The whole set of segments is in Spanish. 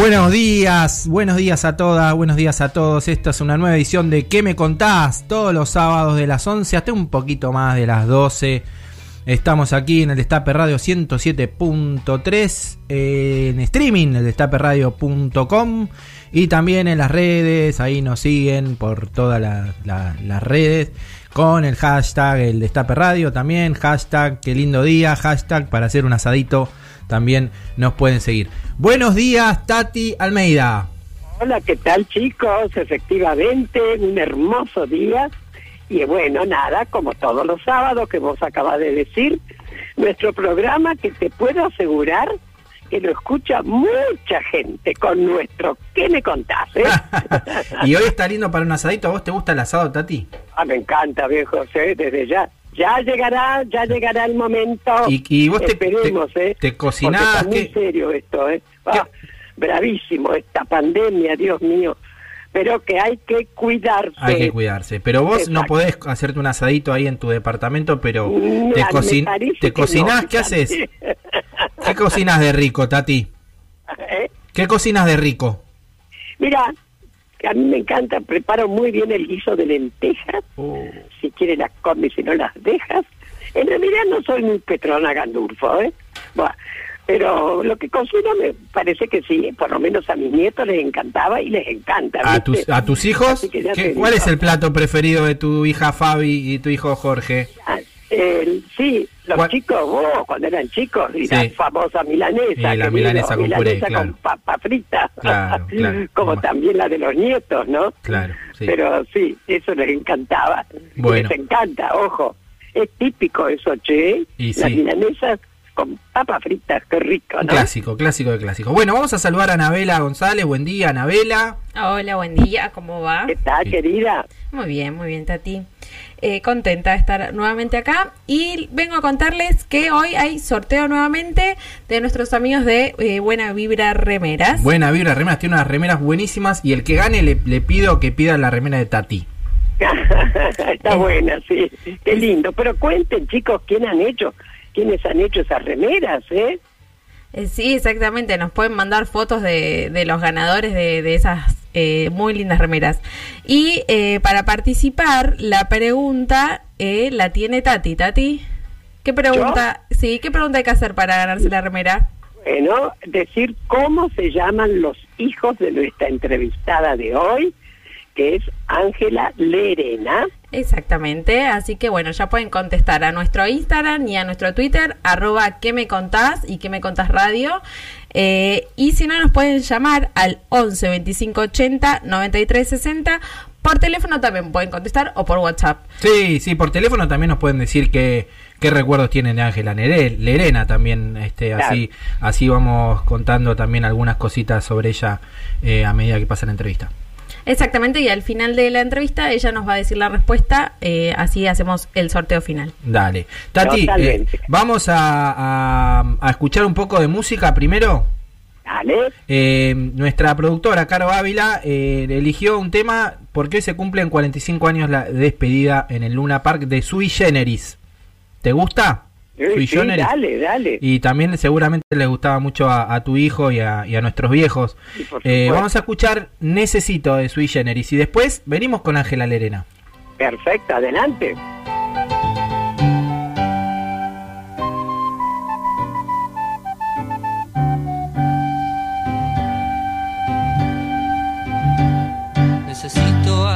Buenos días, buenos días a todas, buenos días a todos. Esta es una nueva edición de ¿Qué me contás? Todos los sábados de las 11 hasta un poquito más de las 12. Estamos aquí en el Destape Radio 107.3, en streaming, el destaperradio.com y también en las redes. Ahí nos siguen por todas la- las redes con el hashtag el Destape Radio también. Hashtag qué lindo día, hashtag para hacer un asadito. También nos pueden seguir. Buenos días, Tati Almeida. Hola, ¿qué tal chicos? Efectivamente, un hermoso día. Y bueno, nada, como todos los sábados que vos acabas de decir, nuestro programa que te puedo asegurar que lo escucha mucha gente con nuestro ¿Qué me contás? eh? y hoy está lindo para un asadito. ¿A vos te gusta el asado, Tati? ah, me encanta, viejo, ¿eh? desde ya. Ya llegará, ya llegará el momento. Y- y vos te- Esperemos, te- ¿eh? te cocinás, está muy serio esto, ¿eh? Ah, bravísimo esta pandemia, Dios mío. Pero que hay que cuidarse. Hay que cuidarse. Pero vos no podés hacerte un asadito ahí en tu departamento, pero Mm, te, cocin- te cocinás. no, ¿Qué haces? ¿Qué cocinas de rico, Tati? ¿Eh? ¿Qué cocinas de rico? Mira, que a mí me encanta, preparo muy bien el guiso de lentejas, si quieres las comes, si no las dejas. En realidad no soy muy Petrona Gandulfo, ¿eh? Buah, pero lo que cocino me parece que sí, por lo menos a mis nietos les encantaba y les encanta. ¿A tus, a tus hijos? ¿Qué- ¿Cuál digo. es el plato preferido de tu hija Fabi y tu hijo Jorge? Ah, sí, los ¿Cuál? chicos, vos, cuando eran chicos, y la famosa milanesa. Y la querido, milanesa con puré, milanesa claro. con papa frita. Claro, claro. Como también la de los nietos, ¿no? Claro, sí. Pero sí, eso les encantaba. Bueno. Les encanta, ojo. Es típico eso, che. Y Las sí. milanesas con papas fritas, qué rico, ¿no? clásico, clásico de clásico. Bueno, vamos a saludar a Anabela González. Buen día, Anabela. Hola, buen día, ¿cómo va? ¿Qué tal, Sí. querida? Muy bien, muy bien, Tati. Eh, contenta de estar nuevamente acá y vengo a contarles que hoy hay sorteo nuevamente de nuestros amigos de eh, Buena Vibra Remeras. Buena vibra, remeras. Tiene unas remeras buenísimas. Y el que gane le, le pido que pida la remera de Tati. Está buena, sí. Qué lindo. Pero cuenten, chicos, ¿quién han hecho? ¿Quiénes han hecho esas remeras, eh? Eh, sí, exactamente, nos pueden mandar fotos de, de los ganadores de, de esas eh, muy lindas remeras. Y eh, para participar, la pregunta eh, la tiene Tati. Tati, ¿qué pregunta? Sí, ¿qué pregunta hay que hacer para ganarse la remera? Bueno, decir cómo se llaman los hijos de nuestra entrevistada de hoy, que es Ángela Lerena. Exactamente, así que bueno, ya pueden contestar a nuestro Instagram y a nuestro Twitter, arroba que me contás y que me contás radio. Eh, y si no, nos pueden llamar al 11 25 80 93 60. Por teléfono también pueden contestar o por WhatsApp. Sí, sí, por teléfono también nos pueden decir qué, qué recuerdos tienen de Ángela Lerena también, este, así, así vamos contando también algunas cositas sobre ella eh, a medida que pasa la entrevista. Exactamente, y al final de la entrevista ella nos va a decir la respuesta, eh, así hacemos el sorteo final. Dale. Tati, eh, vamos a, a- a escuchar un poco de música primero. Dale. Eh, nuestra productora, Caro Ávila, eh, eligió un tema porque hoy se cumplen 45 años la despedida en el Luna Park de Sui Generis. ¿Te gusta? Sui sí, Generis. dale, dale. Y también seguramente les gustaba mucho a, a tu hijo y a, y a nuestros viejos. Sí, Eh, vamos a escuchar Necesito de Sui Generis y después venimos con Ángela Lerena. Perfecto, adelante.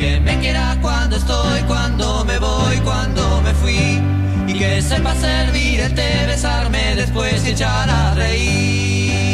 Que me quiera cuando estoy, cuando me voy, cuando me fui. Y que sepa servirte, besarme después y echar a reír.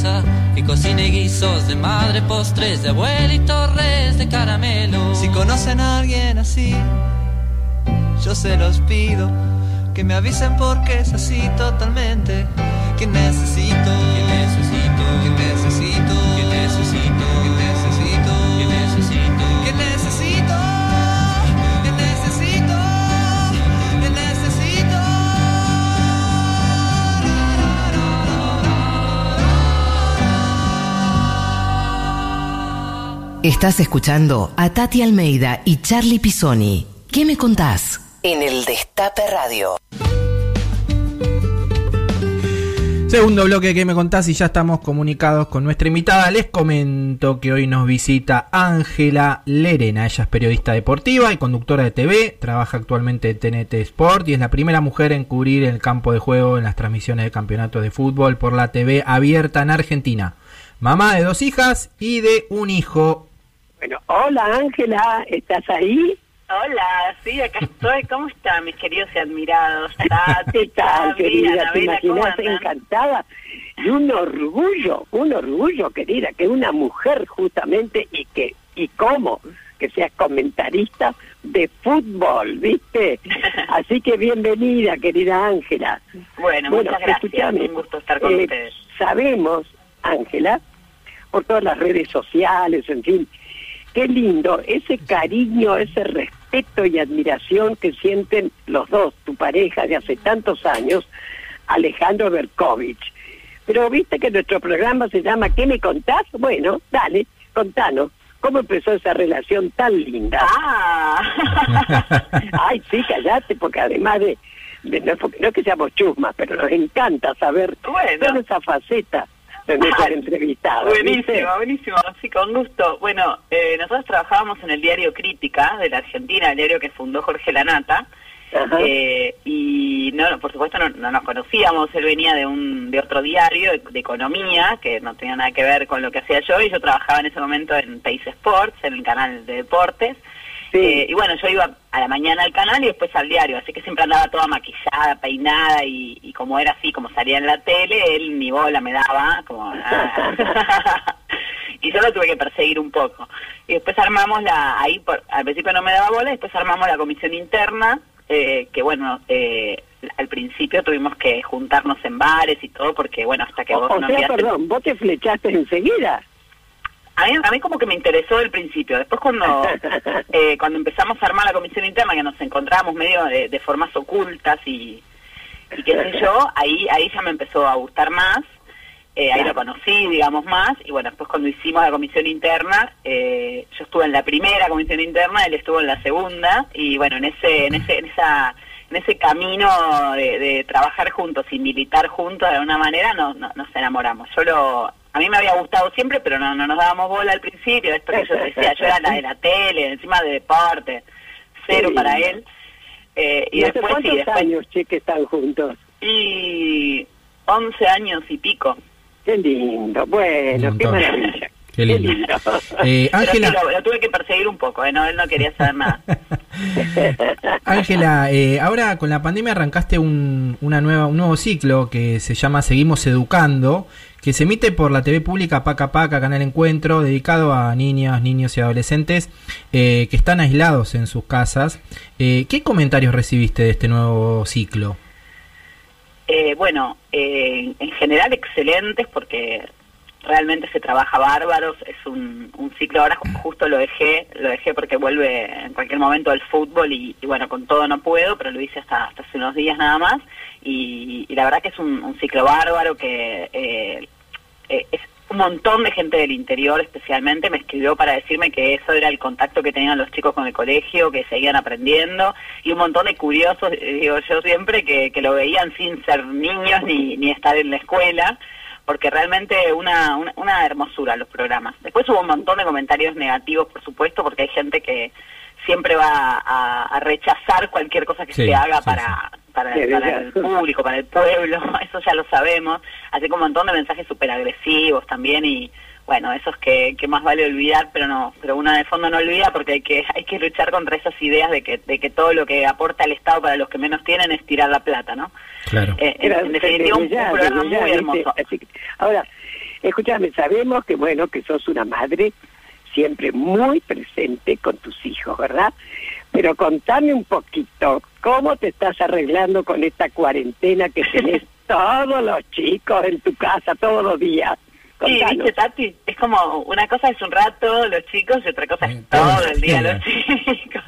Cabeza. Que cocine guisos de madre, postres de abuela y torres de caramelo. Si conocen a alguien así, yo se los pido. Que me avisen porque es así totalmente. Que necesito, Que necesito, Estás escuchando a Tati Almeida y Charlie Pisoni. ¿Qué me contás? En el Destape Radio. Segundo bloque que me contás y ya estamos comunicados con nuestra invitada. Les comento que hoy nos visita Ángela Lerena. Ella es periodista deportiva y conductora de TV. Trabaja actualmente en TNT Sport y es la primera mujer en cubrir el campo de juego en las transmisiones de campeonatos de fútbol por la TV abierta en Argentina. Mamá de dos hijas y de un hijo. Bueno, hola Ángela, ¿estás ahí? Hola, sí, acá estoy. ¿Cómo están mis queridos y admirados? Tati, ¿Qué tal, querida? ¿Te Anabela, ¿cómo imaginas encantada? Y un orgullo, un orgullo, querida, que una mujer justamente y que, y cómo, que seas comentarista de fútbol, ¿viste? Así que bienvenida, querida Ángela. Bueno, muchas gracias. Un gusto estar con eh, ustedes. Sabemos, Ángela, por todas las redes sociales, en fin, qué lindo ese cariño, ese respeto y admiración que sienten los dos, tu pareja de hace tantos años, Alejandro Berkovich. Pero viste que nuestro programa se llama ¿Qué me contás? Bueno, dale, contanos. ¿Cómo empezó esa relación tan linda? Ah, Ay, sí, callate, porque además de, de- no, porque no es que seamos chusmas, pero nos encanta saber Bueno. toda esa faceta de nuestro entrevistado. ¿viste? buenísimo, buenísimo. Sí, con gusto. Bueno, eh, nosotros trabajábamos en el diario Crítica de la Argentina, el diario que fundó Jorge Lanata. Eh, y no, por supuesto no, no nos conocíamos, él venía de un de otro diario de, de economía que no tenía nada que ver con lo que hacía yo y yo trabajaba en ese momento en Teis Sports, en el canal de deportes. Y bueno, yo iba a la mañana al canal y después al diario, así que siempre andaba toda maquillada, peinada y, y como era así, como salía en la tele, él ni bola me daba, como... ah. y yo lo tuve que perseguir un poco. Y después armamos la, ahí por, al principio no me daba bola, después armamos la comisión interna, eh, que bueno, eh, al principio tuvimos que juntarnos en bares y todo, porque bueno, hasta que o, vos o no sea, enviaste- perdón, vos te flechaste enseguida. A mí, a mí como que me interesó del principio. Después cuando eh, cuando empezamos a armar la comisión interna, que nos encontrábamos medio de, de formas ocultas y, y qué sé yo, ahí ahí ya me empezó a gustar más. Eh, ahí lo conocí, digamos, más. Y bueno, después cuando hicimos la comisión interna, eh, yo estuve en la primera comisión interna, él estuvo en la segunda. Y bueno, en ese en ese en esa en ese camino de, de trabajar juntos y militar juntos de alguna manera no, no- nos enamoramos. Yo lo, a mí me había gustado siempre, pero no, no nos dábamos bola al principio. Esto que yo decía, yo era la de la tele, encima de deporte, cero Sí. para él. Eh, y ¿Y hace después sí, cuántos después, años, che, que están juntos? y 11 años y pico. Qué lindo, bueno, qué maravilla. Qué lindo. Eh, Pero sí, Ángela, lo, lo tuve que perseguir un poco, ¿eh? no, él no quería saber nada. Ángela, eh, ahora con la pandemia arrancaste un, una nueva, un nuevo ciclo que se llama Seguimos Educando, que se emite por la TV pública Paca Paca, Canal Encuentro, dedicado a niñas, niños y adolescentes eh, que están aislados en sus casas. Eh, ¿Qué comentarios recibiste de este nuevo ciclo? Eh, bueno, eh, en general excelentes porque realmente se trabaja bárbaros, es un, un ciclo, ahora justo lo dejé, lo dejé porque vuelve en cualquier momento al fútbol y, bueno, con todo no puedo, pero lo hice hasta, hasta hace unos días nada más. Y, y la verdad que es un, un ciclo bárbaro que eh, eh, es un montón de gente del interior especialmente me escribió para decirme que eso era el contacto que tenían los chicos con el colegio, que seguían aprendiendo, y un montón de curiosos, eh, digo yo siempre, que, que lo veían sin ser niños ni, ni estar en la escuela, porque realmente una, una, una hermosura los programas. Después hubo un montón de comentarios negativos, por supuesto, porque hay gente que siempre va a, a rechazar cualquier cosa que Sí, se haga sí, para, para, Sí, para ya. el público, para el pueblo, eso ya lo sabemos. Así que un montón de mensajes súper agresivos también y bueno, esos que, que más vale olvidar, pero no, pero una de fondo no olvida porque hay que hay que luchar contra esas ideas de que, de que todo lo que aporta el Estado para los que menos tienen es tirar la plata, ¿no? Claro. Eh, Era- en definitiva, un, ya, programa muy hermoso. Así que- ahora, escúchame, sabemos que, bueno, que sos una madre siempre muy presente con tus hijos, ¿verdad? Pero contame un poquito, ¿cómo te estás arreglando con esta cuarentena que tenés todos los chicos en tu casa todos los días? Sí, viste, Tati, es como una cosa es un rato los chicos y otra cosa es todo el día los chicos.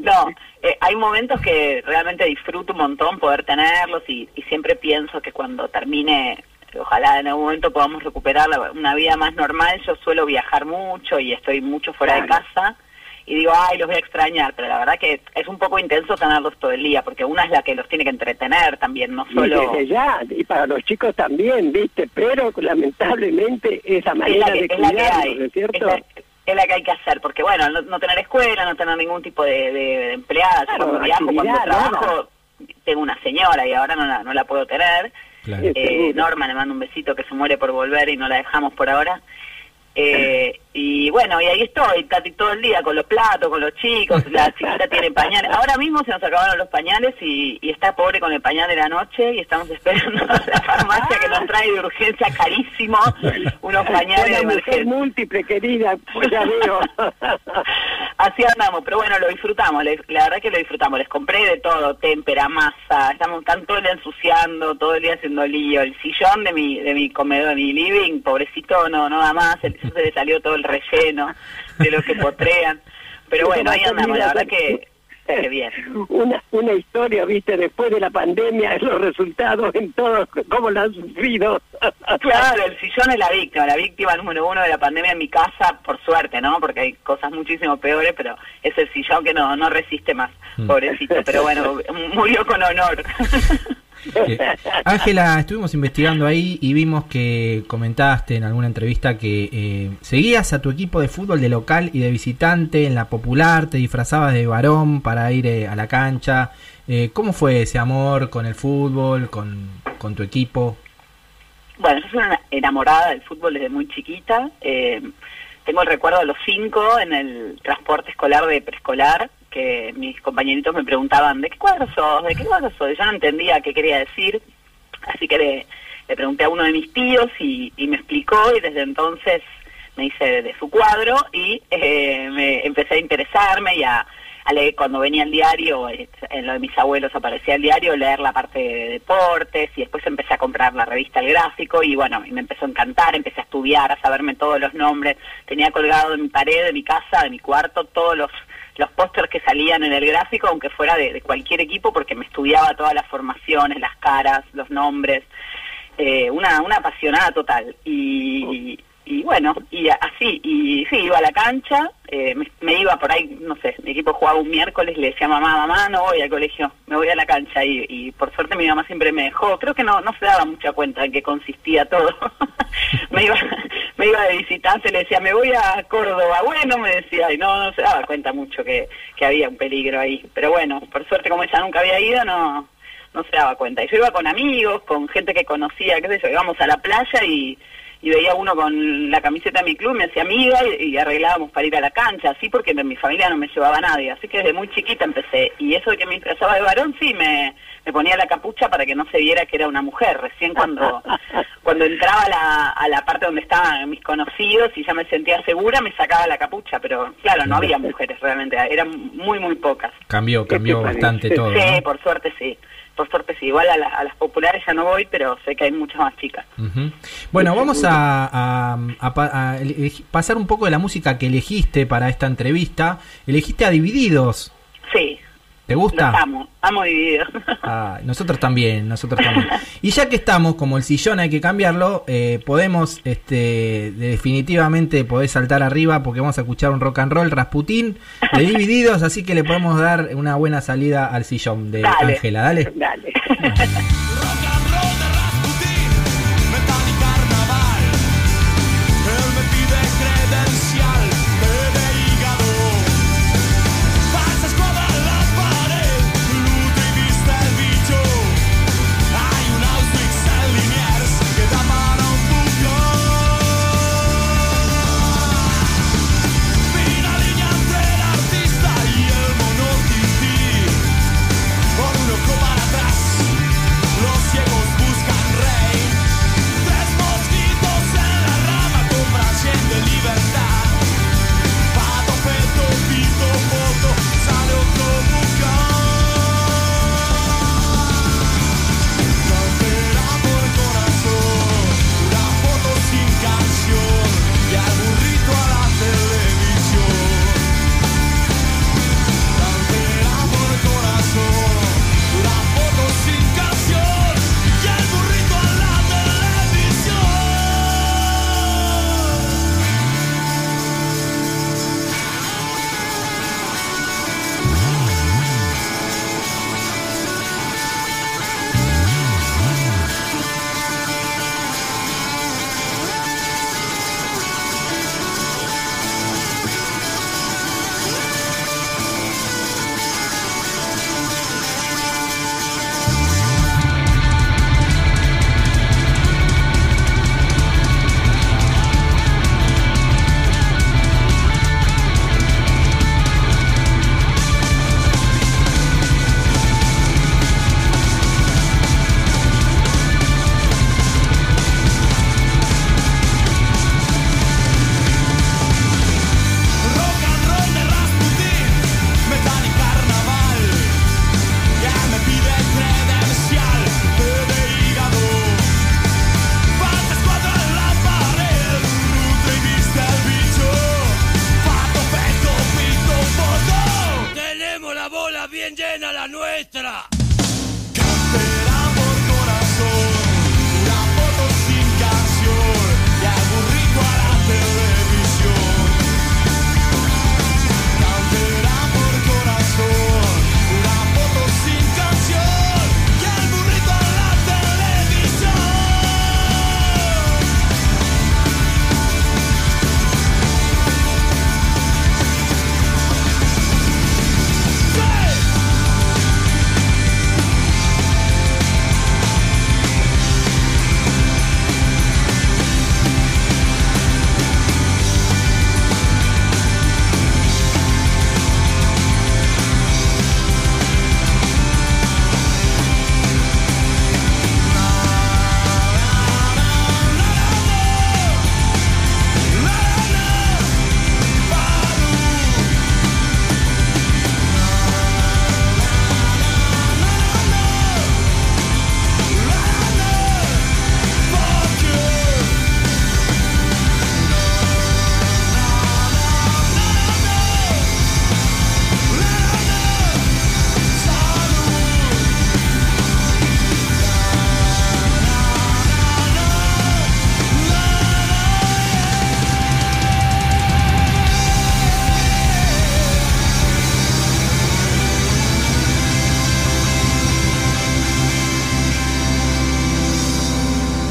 No, eh, hay momentos que realmente disfruto un montón poder tenerlos y, y siempre pienso que cuando termine, ojalá en algún momento podamos recuperar la- una vida más normal, yo suelo viajar mucho y estoy mucho fuera de casa y digo, ay, los voy a extrañar, pero la verdad que es un poco intenso tenerlos todo el día, porque una es la que los tiene que entretener también, no Y solo... desde ya, y para los chicos también, ¿viste? Pero lamentablemente esa es manera la que, de es la que cuidarlos, hay, ¿no es cierto? Es la, es la que hay que hacer, porque bueno, no, no tener escuela, no tener ningún tipo de, de, de empleada, Claro, cuando viajo, cuando trabajo, tengo una señora y ahora no la, no la puedo tener. Claro. Eh. Norma le mando un besito que se muere por volver y no la dejamos por ahora. Eh, y bueno, y ahí estoy, Tati, todo el día con los platos, con los chicos, la chiquita tiene pañales. Ahora mismo se nos acabaron los pañales y, y está pobre con el pañal de la noche y estamos esperando a la farmacia que nos trae de urgencia carísimo unos pañales de emergencia. múltiple, querida, pues ya veo. Así andamos, pero bueno, lo disfrutamos, la verdad que lo disfrutamos. Les compré de todo, témpera, masa, estamos están todo el día ensuciando, todo el día haciendo lío. El sillón de mi de mi comedor, de mi living, pobrecito, no no da más, el- se le salió todo el relleno de lo que potrean. Pero bueno, ahí andamos, la verdad que, bien. Una, una historia, viste, después de la pandemia, los resultados en todo, cómo lo han sufrido. Claro, el sillón es la víctima, la víctima número uno de la pandemia en mi casa, por suerte, ¿no? Porque hay cosas muchísimo peores, pero es el sillón que no, no resiste más, Mm. pobrecito. Pero bueno, murió con honor. Ángela, estuvimos investigando ahí y vimos que comentaste en alguna entrevista que eh, seguías a tu equipo de fútbol de local y de visitante en la popular, te disfrazabas de varón para ir eh, a la cancha. Eh, ¿Cómo fue ese amor con el fútbol, con, con tu equipo? Bueno, yo soy una enamorada del fútbol desde muy chiquita. Tengo el recuerdo de los cinco en el transporte escolar de preescolar, que mis compañeritos me preguntaban, ¿de qué cuadro sos? ¿De qué cuadro sos? Yo no entendía qué quería decir, así que le, pregunté a uno de mis tíos y, me explicó y desde entonces me hice de, su cuadro y eh, me empecé a interesarme y a, a leer cuando venía el diario, eh, en lo de mis abuelos aparecía el diario, leer la parte de deportes y después empecé a comprar la revista El Gráfico y bueno, y me empezó a encantar, empecé a estudiar, a saberme todos los nombres, tenía colgado en mi pared de mi casa, de mi cuarto, todos los los pósters que salían en el gráfico, aunque fuera de, de cualquier equipo, porque me estudiaba todas las formaciones, las caras, los nombres, eh, una, una apasionada total. Y, y bueno, y así, y sí, iba a la cancha, eh, me, me iba por ahí, no sé, mi equipo jugaba un miércoles, le decía mamá, mamá, no voy al colegio, me voy a la cancha y, y por suerte mi mamá siempre me dejó, creo que no, no se daba mucha cuenta en qué consistía todo. me iba me iba de visitante, le decía, me voy a Córdoba, bueno, me decía, y no, no se daba cuenta mucho que, que había un peligro ahí, pero bueno, por suerte como ella nunca había ido, no no se daba cuenta. Y yo iba con amigos, con gente que conocía, qué sé yo, íbamos a la playa y, y veía uno con la camiseta de mi club, me hacía amiga y, y arreglábamos para ir a la cancha, así porque mi familia no me llevaba a nadie. Así que desde muy chiquita empecé. Y eso de que me disfrazaba de varón, sí, me, me ponía la capucha para que no se viera que era una mujer. Recién cuando, cuando entraba a la, a la parte donde estaban mis conocidos y ya me sentía segura, me sacaba la capucha, pero claro, no había mujeres realmente, eran muy, muy pocas. Cambió, cambió bastante todo. Sí, ¿no? por suerte sí. Por suerte sí. Igual a, la- a las populares ya no voy, pero sé que hay muchas más chicas. Bueno, vamos a, a- a pasar un poco de la música que elegiste para esta entrevista. Elegiste a Divididos. Sí, ¿Te los gusta? amo, amo dividido. Ah, nosotros también, nosotros también. Y ya que estamos, como el sillón hay que cambiarlo, eh, podemos, este, definitivamente podés saltar arriba porque vamos a escuchar un rock and roll Rasputín de Divididos, así que le podemos dar una buena salida al sillón de Dale. Ángela, dale. Dale. Rock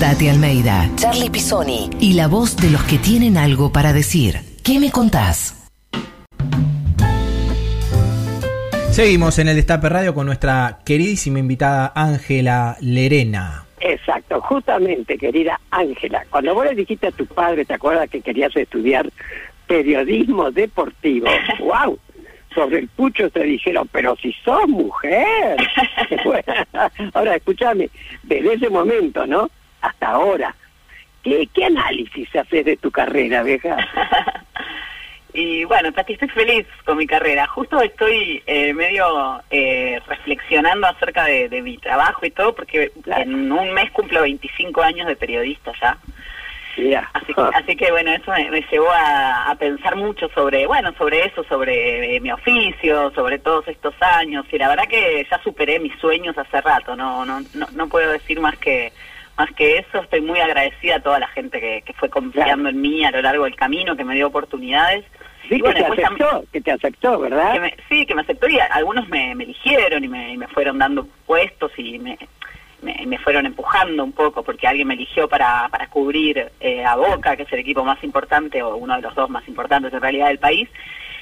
Tati Almeida, Charlie Pisoni y la voz de los que tienen algo para decir. ¿Qué me contás? Seguimos en el Destape Radio con nuestra queridísima invitada Ángela Lerena. Exacto, justamente, querida Ángela, cuando vos le dijiste a tu padre, ¿te acuerdas que querías estudiar periodismo deportivo? ¡Wow! sobre el pucho te dijeron, pero si sos mujer. Bueno, ahora, escúchame, desde ese momento, ¿no? Hasta ahora, ¿qué, qué análisis haces de tu carrera, vieja? Y bueno, Tati, estoy feliz con mi carrera. Justo estoy eh, medio eh, reflexionando acerca de, de mi trabajo y todo, porque Claro. en un mes cumplo 25 años de periodista ya. Así que, así que bueno, eso me, me llevó a, a pensar mucho sobre, bueno, sobre eso, sobre eh, mi oficio, sobre todos estos años. Y la verdad que ya superé mis sueños hace rato. No, no, no, no puedo decir más que más que eso. Estoy muy agradecida a toda la gente que, que fue confiando en mí a lo largo del camino, que me dio oportunidades. Sí, Y bueno, que te después también- aceptó, que te aceptó, ¿verdad? que me- sí, que me aceptó y a- algunos me, me eligieron y me, y me fueron dando puestos y me, me, fueron empujando un poco porque alguien me eligió para, para cubrir eh, a Boca, que es el equipo más importante o uno de los dos más importantes en realidad del país.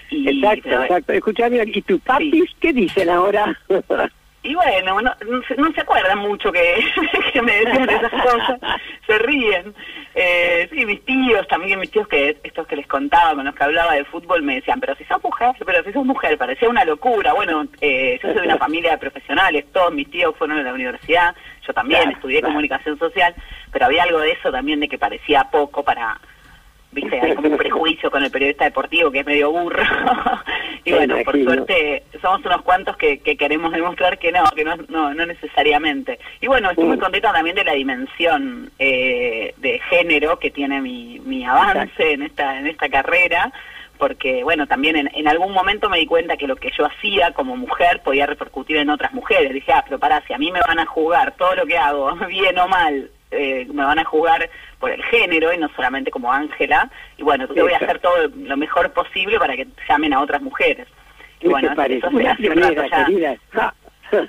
Y, Exacto, pero- exacto. Escuchame, ¿y tus papis qué dicen ahora? y bueno, no, no se, no se acuerdan mucho que, que me decían esas cosas, se ríen. Eh, sí, mis tíos, también mis tíos que estos que les contaba, con los que hablaba de fútbol, me decían, pero si sos mujer, pero si sos mujer, parecía una locura. Bueno, eh, yo soy de una familia de profesionales, todos mis tíos fueron a la universidad, yo también Claro, estudié claro. comunicación social, pero había algo de eso también de que parecía poco para... Viste, hay como un prejuicio con el periodista deportivo que es medio burro. y bueno, por suerte somos unos cuantos que, que queremos demostrar que no, que no, no, no necesariamente. Y bueno, estoy muy Mm. contenta también de la dimensión eh, de género que tiene mi, mi avance en esta, en esta carrera, porque bueno, también en, en algún momento me di cuenta que lo que yo hacía como mujer podía repercutir en otras mujeres. Dije, ah, pero pará, si a mí me van a jugar todo lo que hago, bien o mal, eh, me van a jugar por el género y no solamente como Ángela, y bueno, entonces voy a hacer todo lo mejor posible para que llamen a otras mujeres. Y ¿Qué bueno, te parece? Una pionera, querida. Ja.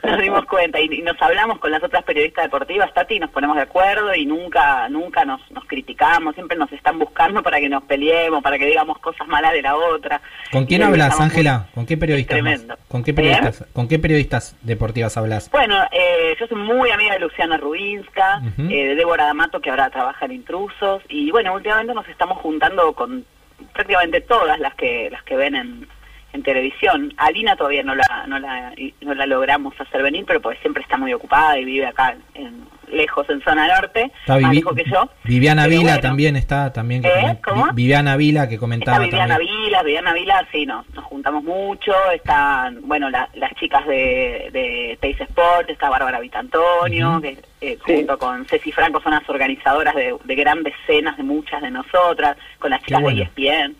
Nos dimos cuenta y, y nos hablamos con las otras periodistas deportivas, Tati, y nos ponemos de acuerdo y nunca nunca nos, nos criticamos, siempre nos están buscando para que nos peleemos, para que digamos cosas malas de la otra. ¿Con quién hablas, Ángela? ¿Con qué periodistas? tremendo. ¿Con qué ¿Eh? periodistas? ¿Con qué periodistas deportivas hablas? Bueno, eh, yo soy muy amiga de Luciana Rubinska, Ujú. eh, de Débora D'Amato, que ahora trabaja en Intrusos, y bueno, últimamente nos estamos juntando con prácticamente todas las que las que ven en, en televisión. Alina todavía no la, no la no la logramos hacer venir, pero pues siempre está muy ocupada y vive acá en, lejos en zona norte, Está más lejos que yo. Viviana Vila bueno, también está también que ¿Eh? ¿Cómo? Vi- Viviana Vila que Está comentaba Viviana también. Vila, Viviana Vila, sí, nos, nos juntamos mucho, están, bueno, la- las chicas de, de Teis Sport, está Bárbara Vitantonio, Ujú. que eh, Sí. junto con Ceci Franco son las organizadoras de, de grandes cenas de muchas de nosotras, con las chicas bueno. de ESPN.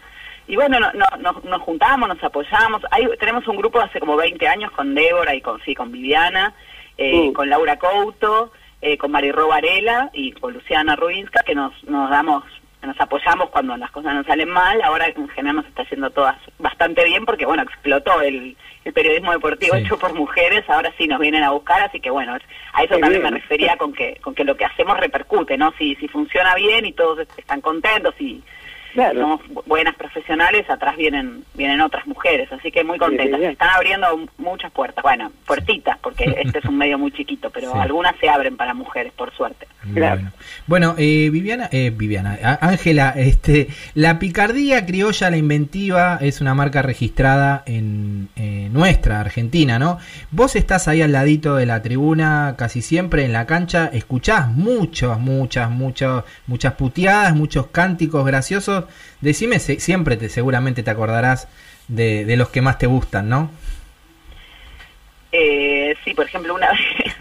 Y bueno, no, no- no- nos juntamos, nos apoyamos. Hay, tenemos un grupo hace como 20 años con Débora y con, sí, con Viviana, eh, Mm. con Laura Couto, eh, con Marirro Varela y con Luciana Rubinska, que nos, nos damos nos apoyamos cuando las cosas nos salen mal, ahora en general nos está haciendo todas bastante bien porque bueno, explotó el, el periodismo deportivo Sí. hecho por mujeres, ahora sí nos vienen a buscar, así que bueno, a eso Qué también me refería con que con que lo que hacemos repercute, ¿no? Si si funciona bien y todos están contentos y Claro. somos bu- buenas profesionales, atrás vienen vienen otras mujeres, así que muy contentas. Se Están abriendo muchas puertas, bueno, puertitas, porque este es un medio muy chiquito, pero Sí. algunas se abren para mujeres, por suerte. Claro. Bueno, bueno eh, Viviana, eh, Viviana, Ángela, este, la picardía criolla, la inventiva, es una marca registrada en eh, nuestra Argentina, ¿no? Vos estás ahí al ladito de la tribuna, casi siempre en la cancha, escuchás muchas, muchas, muchas, muchas puteadas, muchos cánticos graciosos. Decime, siempre te, seguramente te acordarás de, de los que más te gustan, ¿no? Eh, sí, por ejemplo, una vez...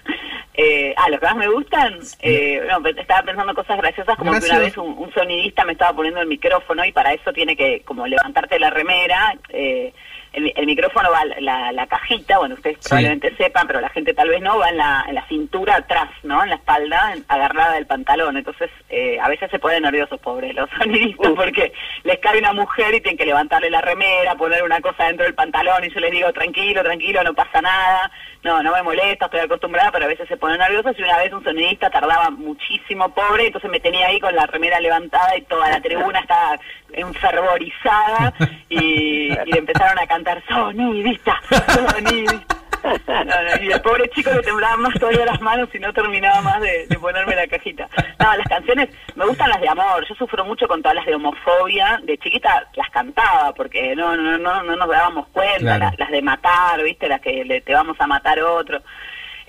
Eh, ah, los que más me gustan, eh, no, estaba pensando cosas graciosas como que una vez un, un sonidista me estaba poniendo el micrófono y para eso tiene que como levantarte la remera, eh, el, el micrófono va la, la, cajita, bueno, ustedes Sí. probablemente sepan, pero la gente tal vez no, va en la, en la cintura atrás, ¿no? En la espalda, en- agarrada del pantalón, entonces eh, a veces se ponen nerviosos, pobres los sonidistas, porque les cae una mujer y tienen que levantarle la remera, poner una cosa dentro del pantalón y yo les digo, tranquilo, tranquilo, no pasa nada, no, no me molesta, estoy acostumbrada, pero a veces se ponen nerviosos y una vez un sonidista tardaba muchísimo, pobre, entonces me tenía ahí con la remera levantada y toda la tribuna estaba enfervorizada y, y empezaron a cantar, sonidista, sonidista. No, no, y el pobre chico le temblaban más todavía las manos y no terminaba más de, de ponerme la cajita. No, las canciones, me gustan las de amor. Yo sufro mucho con todas las de homofobia. De chiquita las cantaba porque no no no no nos dábamos cuenta. Claro. Las, las de matar, ¿viste? Las que le, te vamos a matar otro.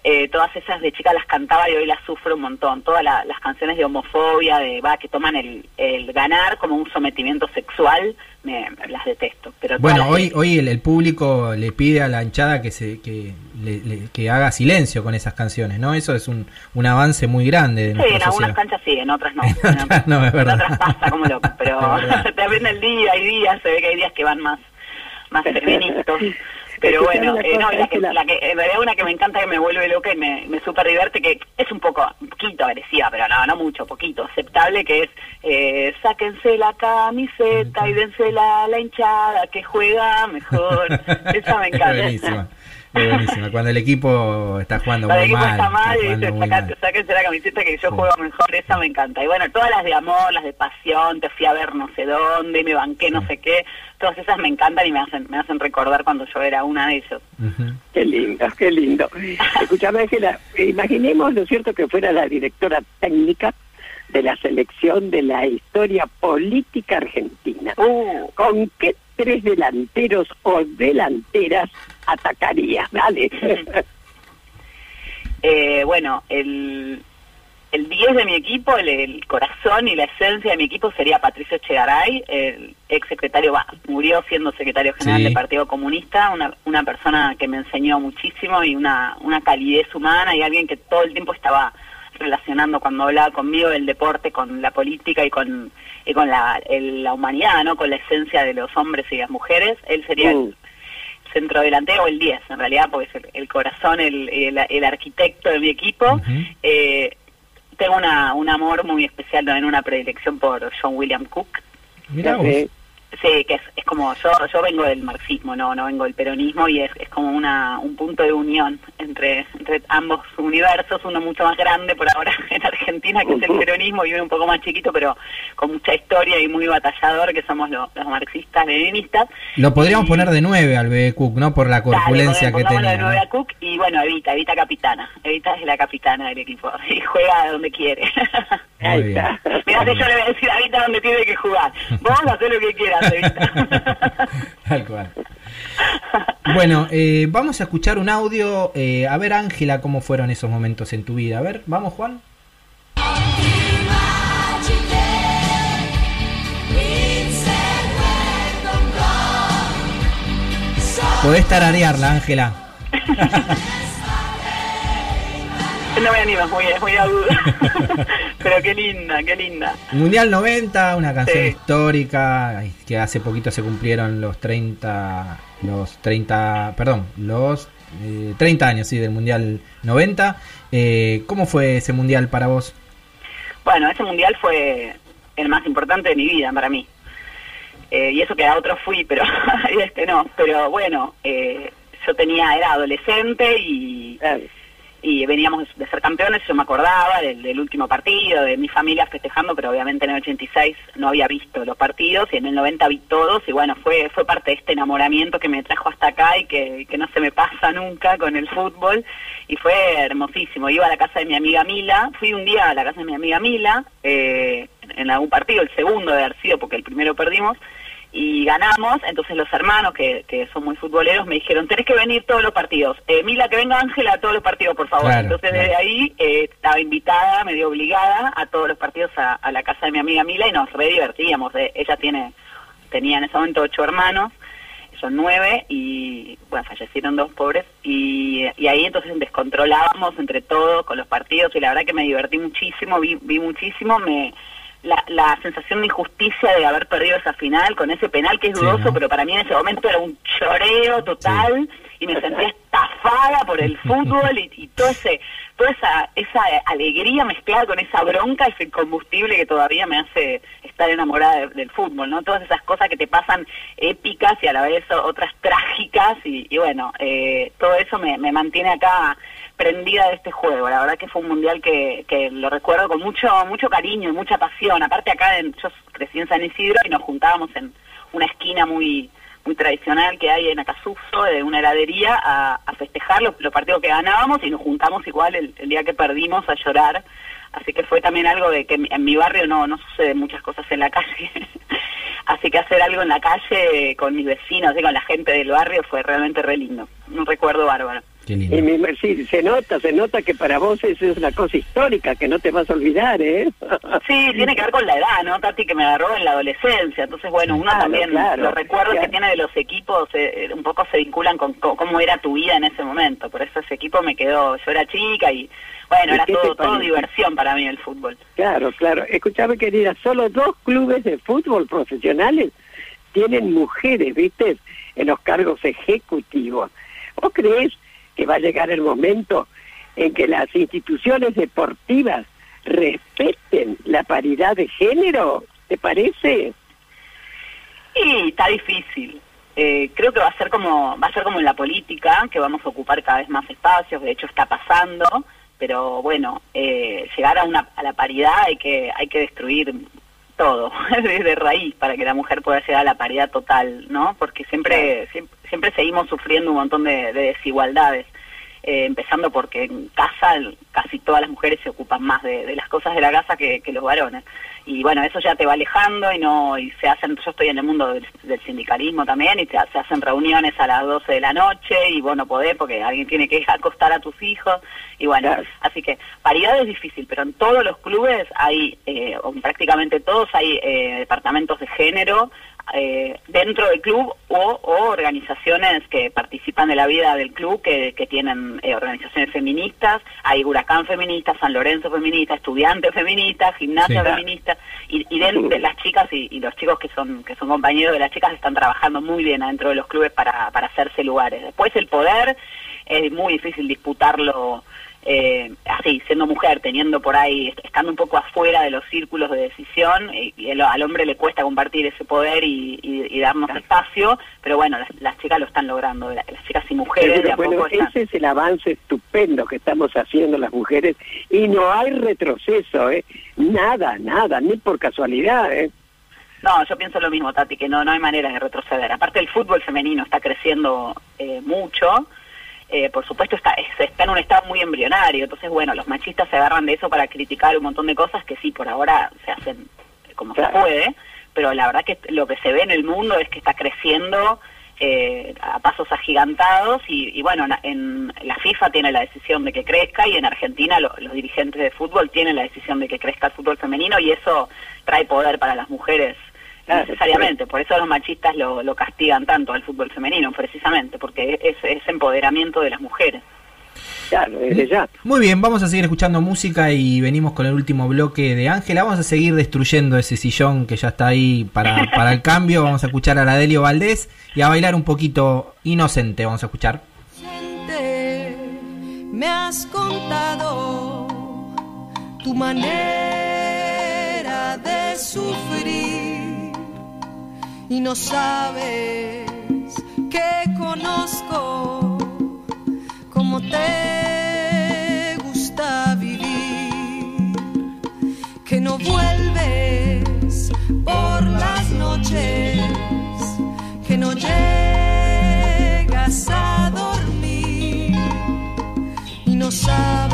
Eh, todas esas de chica las cantaba y hoy las sufro un montón. Todas la- las canciones de homofobia, de va que toman el, el ganar como un sometimiento sexual, me, las detesto. Pero Bueno, hoy, hoy el, el público le pide a la hinchada que se que, le- le- que haga silencio con esas canciones, ¿no? Eso es un, un avance muy grande de Sí, en algunas canchas sí, en otras no. En otras no, es En verdad. otras pasa como loco, pero verdad. depende del día, hay días, se ve que hay días que van más, más feministas. Pero bueno, eh, no, la que, la que, en realidad una que me encanta, que me vuelve loca y me, me súper divierte, que es un poco, un poquito agresiva, pero no, no mucho, poquito, aceptable, que es, eh, sáquense la camiseta y dénsela a la hinchada, que juega mejor. Esa me encanta. Es buenísima. Cuando el equipo está jugando Cuando muy el equipo mal. está mal y jugando dice, muy "Sacate- mal. sáquense la camiseta que yo Sí. juego mejor, esa me encanta. Y bueno, todas las de amor, las de pasión, te fui a ver no sé dónde, me banqué no sé qué, todas esas me encantan y me hacen, me hacen recordar cuando yo era una de ellos. Ujú. Qué lindo, qué lindo. Escuchame, Ángela, imaginemos, ¿no es cierto?, que fuera la directora técnica de la selección de la historia política argentina. Uh, ¿Con qué tres delanteros o delanteras atacaría? Dale. eh, bueno, el, el 10 de mi equipo, el, el corazón y la esencia de mi equipo sería Patricio Chegaray, el ex secretario, va, murió siendo secretario general Sí. del Partido Comunista, una, una persona que me enseñó muchísimo y una, una calidez humana y alguien que todo el tiempo estaba relacionando cuando hablaba conmigo el deporte con la política y con y con la, el- la humanidad, ¿no? Con la esencia de los hombres y las mujeres. Él sería Mm. el centro delantero o el 10, en realidad, porque es el, el corazón, el, el, el arquitecto de mi equipo. Eh, tengo una, un amor muy especial, también una predilección por John William Cook. Eh, Sí, que es, es como yo yo vengo del marxismo, no no vengo del peronismo y es, es como una un punto de unión entre entre ambos universos, uno mucho más grande por ahora en Argentina que es el peronismo y uno un poco más chiquito pero con mucha historia y muy batallador que somos lo- los marxistas leninistas. Lo podríamos Y- poner de 9 al bebé Cook, ¿no? Por la Dale, corpulencia que tenía. de nueve ¿no? a Cook y bueno, Evita, Evita capitana. Evita es la capitana del equipo y juega donde quiere. Ahí está. Mirá yo le voy a decir a Evita dónde tiene que jugar. Vos hacés lo que quieras, Tal cual. Bueno, eh, vamos a escuchar un audio. eh, a ver, Ángela, cómo fueron esos momentos en tu vida. A ver, vamos, Juan. Podés tararearla, Ángela. No me animo, es muy, es muy aguda. Pero qué linda, qué linda. Mundial 90, una canción Sí. histórica, que hace poquito se cumplieron los 30, los 30, perdón, los eh, 30 años, sí, del Mundial 90. Eh, ¿Cómo fue ese Mundial para vos? Bueno, ese mundial fue el más importante de mi vida para mí. Eh, y eso que a otro fui, pero y este no. Pero bueno, eh, yo tenía, era adolescente y. y veníamos de ser campeones, yo me acordaba del, último partido, de mi familia festejando, pero obviamente en el 86 no había visto los partidos y en el 90 vi todos y bueno, fue fue parte de este enamoramiento que me trajo hasta acá y que, que no se me pasa nunca con el fútbol y fue hermosísimo. Iba a la casa de mi amiga Mila, fui un día a la casa de mi amiga Mila eh, en algún partido, el segundo de haber sido porque el primero perdimos y ganamos, entonces los hermanos que, que son muy futboleros me dijeron, tenés que venir todos los partidos. Eh, Mila, que venga Ángela a todos los partidos, por favor. Claro, entonces claro. desde ahí eh, estaba invitada, medio obligada a todos los partidos a, a la casa de mi amiga Mila y nos re divertíamos. Eh, ella tiene, tenía en ese momento ocho hermanos, son nueve y bueno, fallecieron dos pobres y, y ahí entonces descontrolábamos entre todos con los partidos y la verdad que me divertí muchísimo, vi, vi muchísimo, me la, la sensación de injusticia de haber perdido esa final con ese penal que es Sí, dudoso, ¿no? pero para mí en ese momento era un choreo total y me sentía estafada por el fútbol y, y todo ese toda esa esa alegría mezclada con esa bronca es el combustible que todavía me hace estar enamorada de- del fútbol, ¿no? Todas esas cosas que te pasan épicas y a la vez otras trágicas y, y bueno, eh, todo eso me, me mantiene acá prendida de este juego. La verdad que fue un mundial que, que lo recuerdo con mucho mucho cariño y mucha pasión. Aparte acá en, yo crecí en San Isidro y nos juntábamos en una esquina muy muy tradicional que hay en Acasuso, de una heladería, a, a festejar los, partidos que ganábamos y nos juntamos igual el, el día que perdimos a llorar Así que fue también algo de que en mi- barrio no, no suceden muchas cosas en la calle. Así que hacer algo en la calle con mis vecinos y con la gente del barrio fue realmente re lindo. Un recuerdo bárbaro. Qué Y mi- sí, se nota, se nota que para vos eso es una cosa histórica que no te vas a olvidar, ¿eh? Sí, tiene que ver con la edad, ¿no, Tati? Que me agarró en la adolescencia. Entonces, bueno, uno Claro, también, claro. los recuerdos Claro. que tiene de los equipos eh, un poco se vinculan con, co- cómo era tu vida en ese momento. Por eso ese equipo me quedó, yo era chica y, bueno, ¿Y era todo, todo diversión para mí el fútbol. Claro, claro. Escuchame, querida, solo dos clubes de fútbol profesionales tienen mujeres, ¿viste? En los cargos ejecutivos. ¿Vos crees que va a llegar el momento en que las instituciones deportivas respeten la paridad de género? ¿Te parece? Y está difícil. Eh, creo que va a ser como va a ser como en la política, que vamos a ocupar cada vez más espacios. De hecho, está pasando. Pero bueno, eh, llegar a una a la paridad hay que hay que destruir todo desde raíz para que la mujer pueda llegar a la paridad total, ¿no? Porque siempre siempre, siempre seguimos sufriendo un montón de, de desigualdades. Eh, empezando porque en casa el- casi todas las mujeres se ocupan más de, de las cosas de la casa que, que los varones y bueno eso ya te va alejando y no y se hacen yo estoy en el mundo del, del sindicalismo también y se, se hacen reuniones a las 12 de la noche y vos no podés porque alguien tiene que acostar a tus hijos y bueno Claro. así que paridad es difícil pero en todos los clubes hay eh, o en prácticamente todos hay eh, departamentos de género eh, dentro del club o, o organizaciones que participan de la vida del club que, que tienen eh, organizaciones feministas, hay Huracán Feminista, San Lorenzo Feminista, Estudiantes Feministas, Gimnasia Sí. Feminista, y, y de, de las chicas y, y los chicos que son que son compañeros de las chicas están trabajando muy bien adentro de los clubes para, para hacerse lugares. Después el poder es muy difícil disputarlo eh, así, siendo mujer, teniendo por ahí, est- estando un poco afuera de los círculos de decisión, y, y el- al hombre le cuesta compartir ese poder y, y- darnos espacio, pero bueno, las, las chicas lo están logrando, la- las chicas y mujeres de Seguro, a bueno, poco están. ese es el avance estupendo que estamos haciendo las mujeres y no hay retroceso, ¿eh? Nada, nada, ni por casualidad, ¿eh? No, yo pienso lo mismo, Tati, que no, no hay manera de retroceder. Aparte, el fútbol femenino está creciendo eh, mucho. Eh, por supuesto, está, es- está en un estado muy embrionario. Entonces, bueno, los machistas se agarran de eso para criticar un montón de cosas que sí, por ahora se hacen como Claro. se puede. Pero la verdad que lo que se ve en el mundo es que está creciendo eh, a pasos agigantados. Y, y bueno, en la FIFA tiene la decisión de que crezca y en Argentina lo- los dirigentes de fútbol tienen la decisión de que crezca el fútbol femenino y eso trae poder para las mujeres Claro, necesariamente, por eso los machistas lo, lo castigan tanto al fútbol femenino, precisamente, porque es, es empoderamiento de las mujeres. Claro, desde ya. Muy bien, vamos a seguir escuchando música y venimos con el último bloque de Ángela. Vamos a seguir destruyendo ese sillón que ya está ahí para, para el cambio. Vamos a escuchar a la Delio Valdés y a bailar un poquito inocente. Vamos a escuchar. Gente, me has contado tu manera de sufrir y no sabes que conozco cómo te gusta vivir, que no vuelves por las noches, que no llegas a dormir y no sabes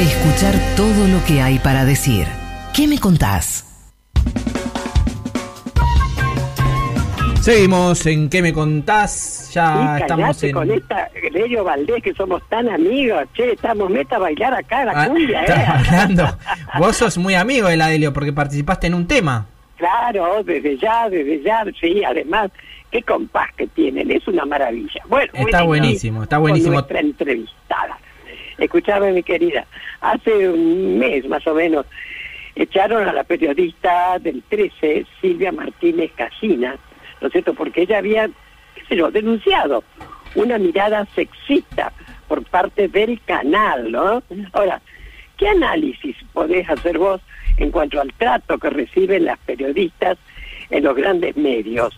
Escuchar todo lo que hay para decir. ¿Qué me contás? Seguimos en ¿Qué me contás? Ya Sí, estamos en. con esta Lelio Valdés que somos tan amigos, che, estamos meta a bailar acá la Ah, cumbia, eh. hablando. Vos sos muy amigo de la Delio porque participaste en un tema. Claro, desde ya, desde ya, sí, además, qué compás que tienen, es una maravilla. Bueno, Está buenísimo, está con buenísimo. nuestra entrevistada. Escuchame, mi querida, hace un mes más o menos echaron a la periodista del 13, Silvia Martínez Casina, ¿no es cierto? Porque ella había, qué sé yo, denunciado una mirada sexista por parte del canal, ¿no? Ahora, ¿qué análisis podés hacer vos en cuanto al trato que reciben las periodistas en los grandes medios?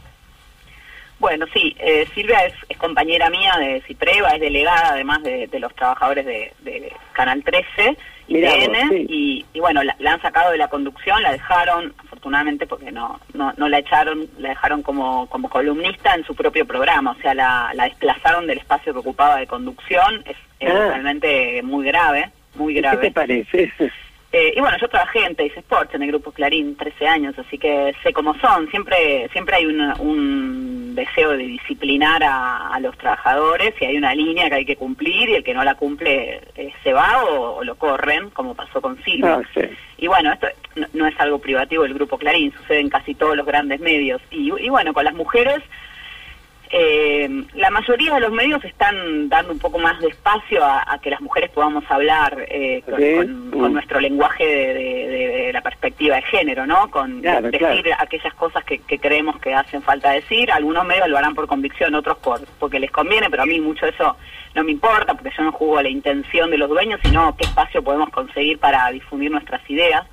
Bueno, sí, eh, Silvia es, es compañera mía de Cipreva, es delegada además de, de los trabajadores de, de Canal 13 y Mirá vos, TN, sí. y, y bueno, la, la han sacado de la conducción, la dejaron, afortunadamente porque no, no, no la echaron, la dejaron como, como columnista en su propio programa, o sea, la, la desplazaron del espacio que ocupaba de conducción, es, es Ah. realmente muy grave, muy ¿Qué grave. te parece? Eh, y bueno, yo trabajé en Teis Sports, en el grupo Clarín, 13 años, así que sé cómo son. Siempre siempre hay una- un deseo de disciplinar a, a los trabajadores y hay una línea que hay que cumplir y el que no la cumple eh, se va o, o lo corren, como pasó con Silvia. Ah, sí. Y bueno, esto no, no es algo privativo del grupo Clarín, sucede en casi todos los grandes medios. Y, y bueno, con las mujeres, eh, la mayoría de los medios están dando un poco más de espacio a, a que las mujeres podamos hablar eh, con, Sí. con- con Mm. nuestro lenguaje de, de- de- de la perspectiva de género, ¿no? Con Claro, decir claro. aquellas cosas que, que creemos que hacen falta decir. Algunos medios lo harán por convicción, otros por porque les conviene, pero a mí mucho eso no me importa porque yo no juego a la intención de los dueños, sino qué espacio podemos conseguir para difundir nuestras ideas.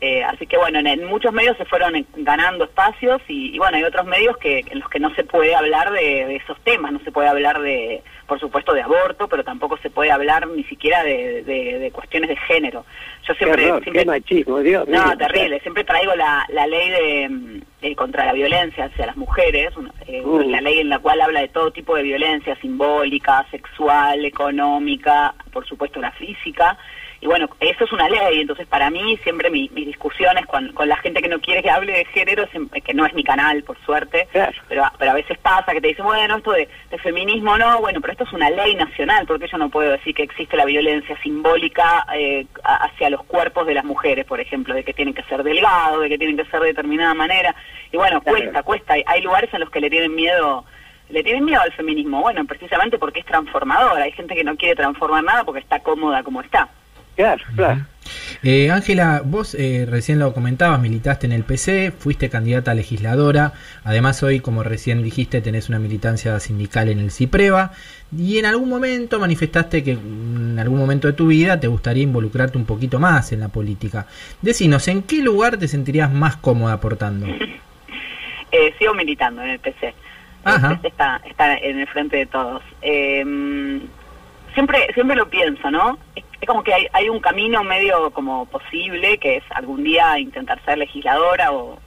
Eh, así que bueno, en, en muchos medios se fueron ganando espacios y, y bueno, hay otros medios que en los que no se puede hablar de, de esos temas, no se puede hablar de, por supuesto, de aborto, pero tampoco se puede hablar ni siquiera de, de- de cuestiones de género. Yo Qué siempre, horror, siempre qué machismo, Dios mío. no, terrible. Siempre traigo la, la ley de eh, contra la violencia hacia las mujeres, eh, la ley en la cual habla de todo tipo de violencia simbólica, sexual, económica, por supuesto la física. Y bueno, eso es una ley, entonces para mí siempre mi- mis discusiones con, con la gente que no quiere que hable de género, siempre- que no es mi canal, por suerte, Claro. pero, pero a veces pasa que te dicen, bueno, esto de, de feminismo no, bueno, pero esto es una ley nacional, porque yo no puedo decir que existe la violencia simbólica eh, hacia los cuerpos de las mujeres, por ejemplo, de que tienen que ser delgados, de que tienen que ser de determinada manera. Y bueno, Claro. cuesta, cuesta. Hay, hay lugares en los que le tienen miedo le tienen miedo al feminismo. Bueno, precisamente porque es transformador. Hay gente que no quiere transformar nada porque está cómoda como está. Claro, claro. Eh, Ángela, vos eh, recién lo comentabas, militaste en el PC, fuiste candidata a legisladora, además hoy, como recién dijiste, tenés una militancia sindical en el CIPREVA, y en algún momento manifestaste que mm, en algún momento de tu vida te gustaría involucrarte un poquito más en la política. Decinos, ¿en qué lugar te sentirías más cómoda aportando? Eh, sigo militando en el PC. Ajá. El PC está, está en el frente de todos. Eh, siempre, siempre lo pienso, ¿no? Es, es como que hay, hay un camino medio como posible, que es algún día intentar ser legisladora o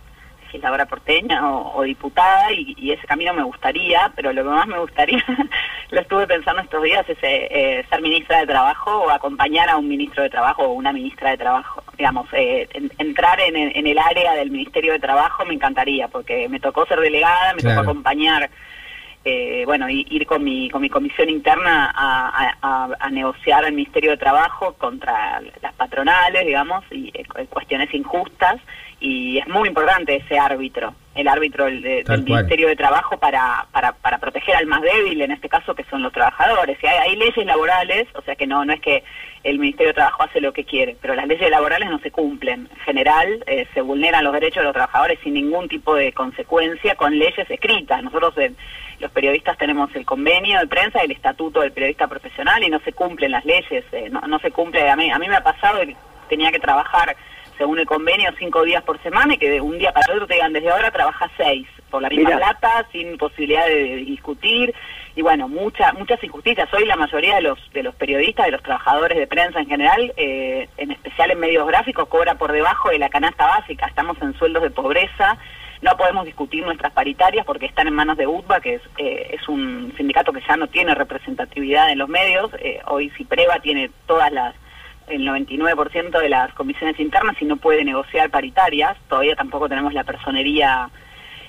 legisladora porteña o, o diputada, y, y ese camino me gustaría, pero lo que más me gustaría, lo estuve pensando estos días, es eh, eh, ser ministra de Trabajo o acompañar a un ministro de Trabajo o una ministra de Trabajo. Digamos, eh, en- entrar en, el- en el área del Ministerio de Trabajo me encantaría, porque me tocó ser delegada, me Claro. tocó acompañar eh, bueno, ir con mi, con mi comisión interna a, negociar al Ministerio de Trabajo contra las patronales, digamos, y eh, cu- cuestiones injustas, y es muy importante ese árbitro, el árbitro del, de- del cual. Ministerio de Trabajo para, para, para proteger al más débil, en este caso que son los trabajadores. Y hay, hay leyes laborales, o sea que no, no es que el Ministerio de Trabajo hace lo que quiere, pero las leyes laborales no se cumplen. En general, eh, se vulneran los derechos de los trabajadores sin ningún tipo de consecuencia con leyes escritas. Nosotros, eh, los periodistas, tenemos el convenio de prensa, el estatuto del periodista profesional y no se cumplen las leyes, eh, no, no se cumple. A mí, a mí me ha pasado que tenía que trabajar según el convenio cinco días por semana y que de un día para otro te digan desde ahora trabaja seis por la misma Mirá. plata sin posibilidad de discutir y bueno mucha, muchas injusticias hoy la mayoría de los de los periodistas de los trabajadores de prensa en general eh, en especial en medios gráficos cobra por debajo de la canasta básica estamos en sueldos de pobreza no podemos discutir nuestras paritarias porque están en manos de UTBA, que es, eh, es un sindicato que ya no tiene representatividad en los medios. Eh, hoy Cipreva tiene todas las el 99% de las comisiones internas y no puede negociar paritarias. Todavía tampoco tenemos la personería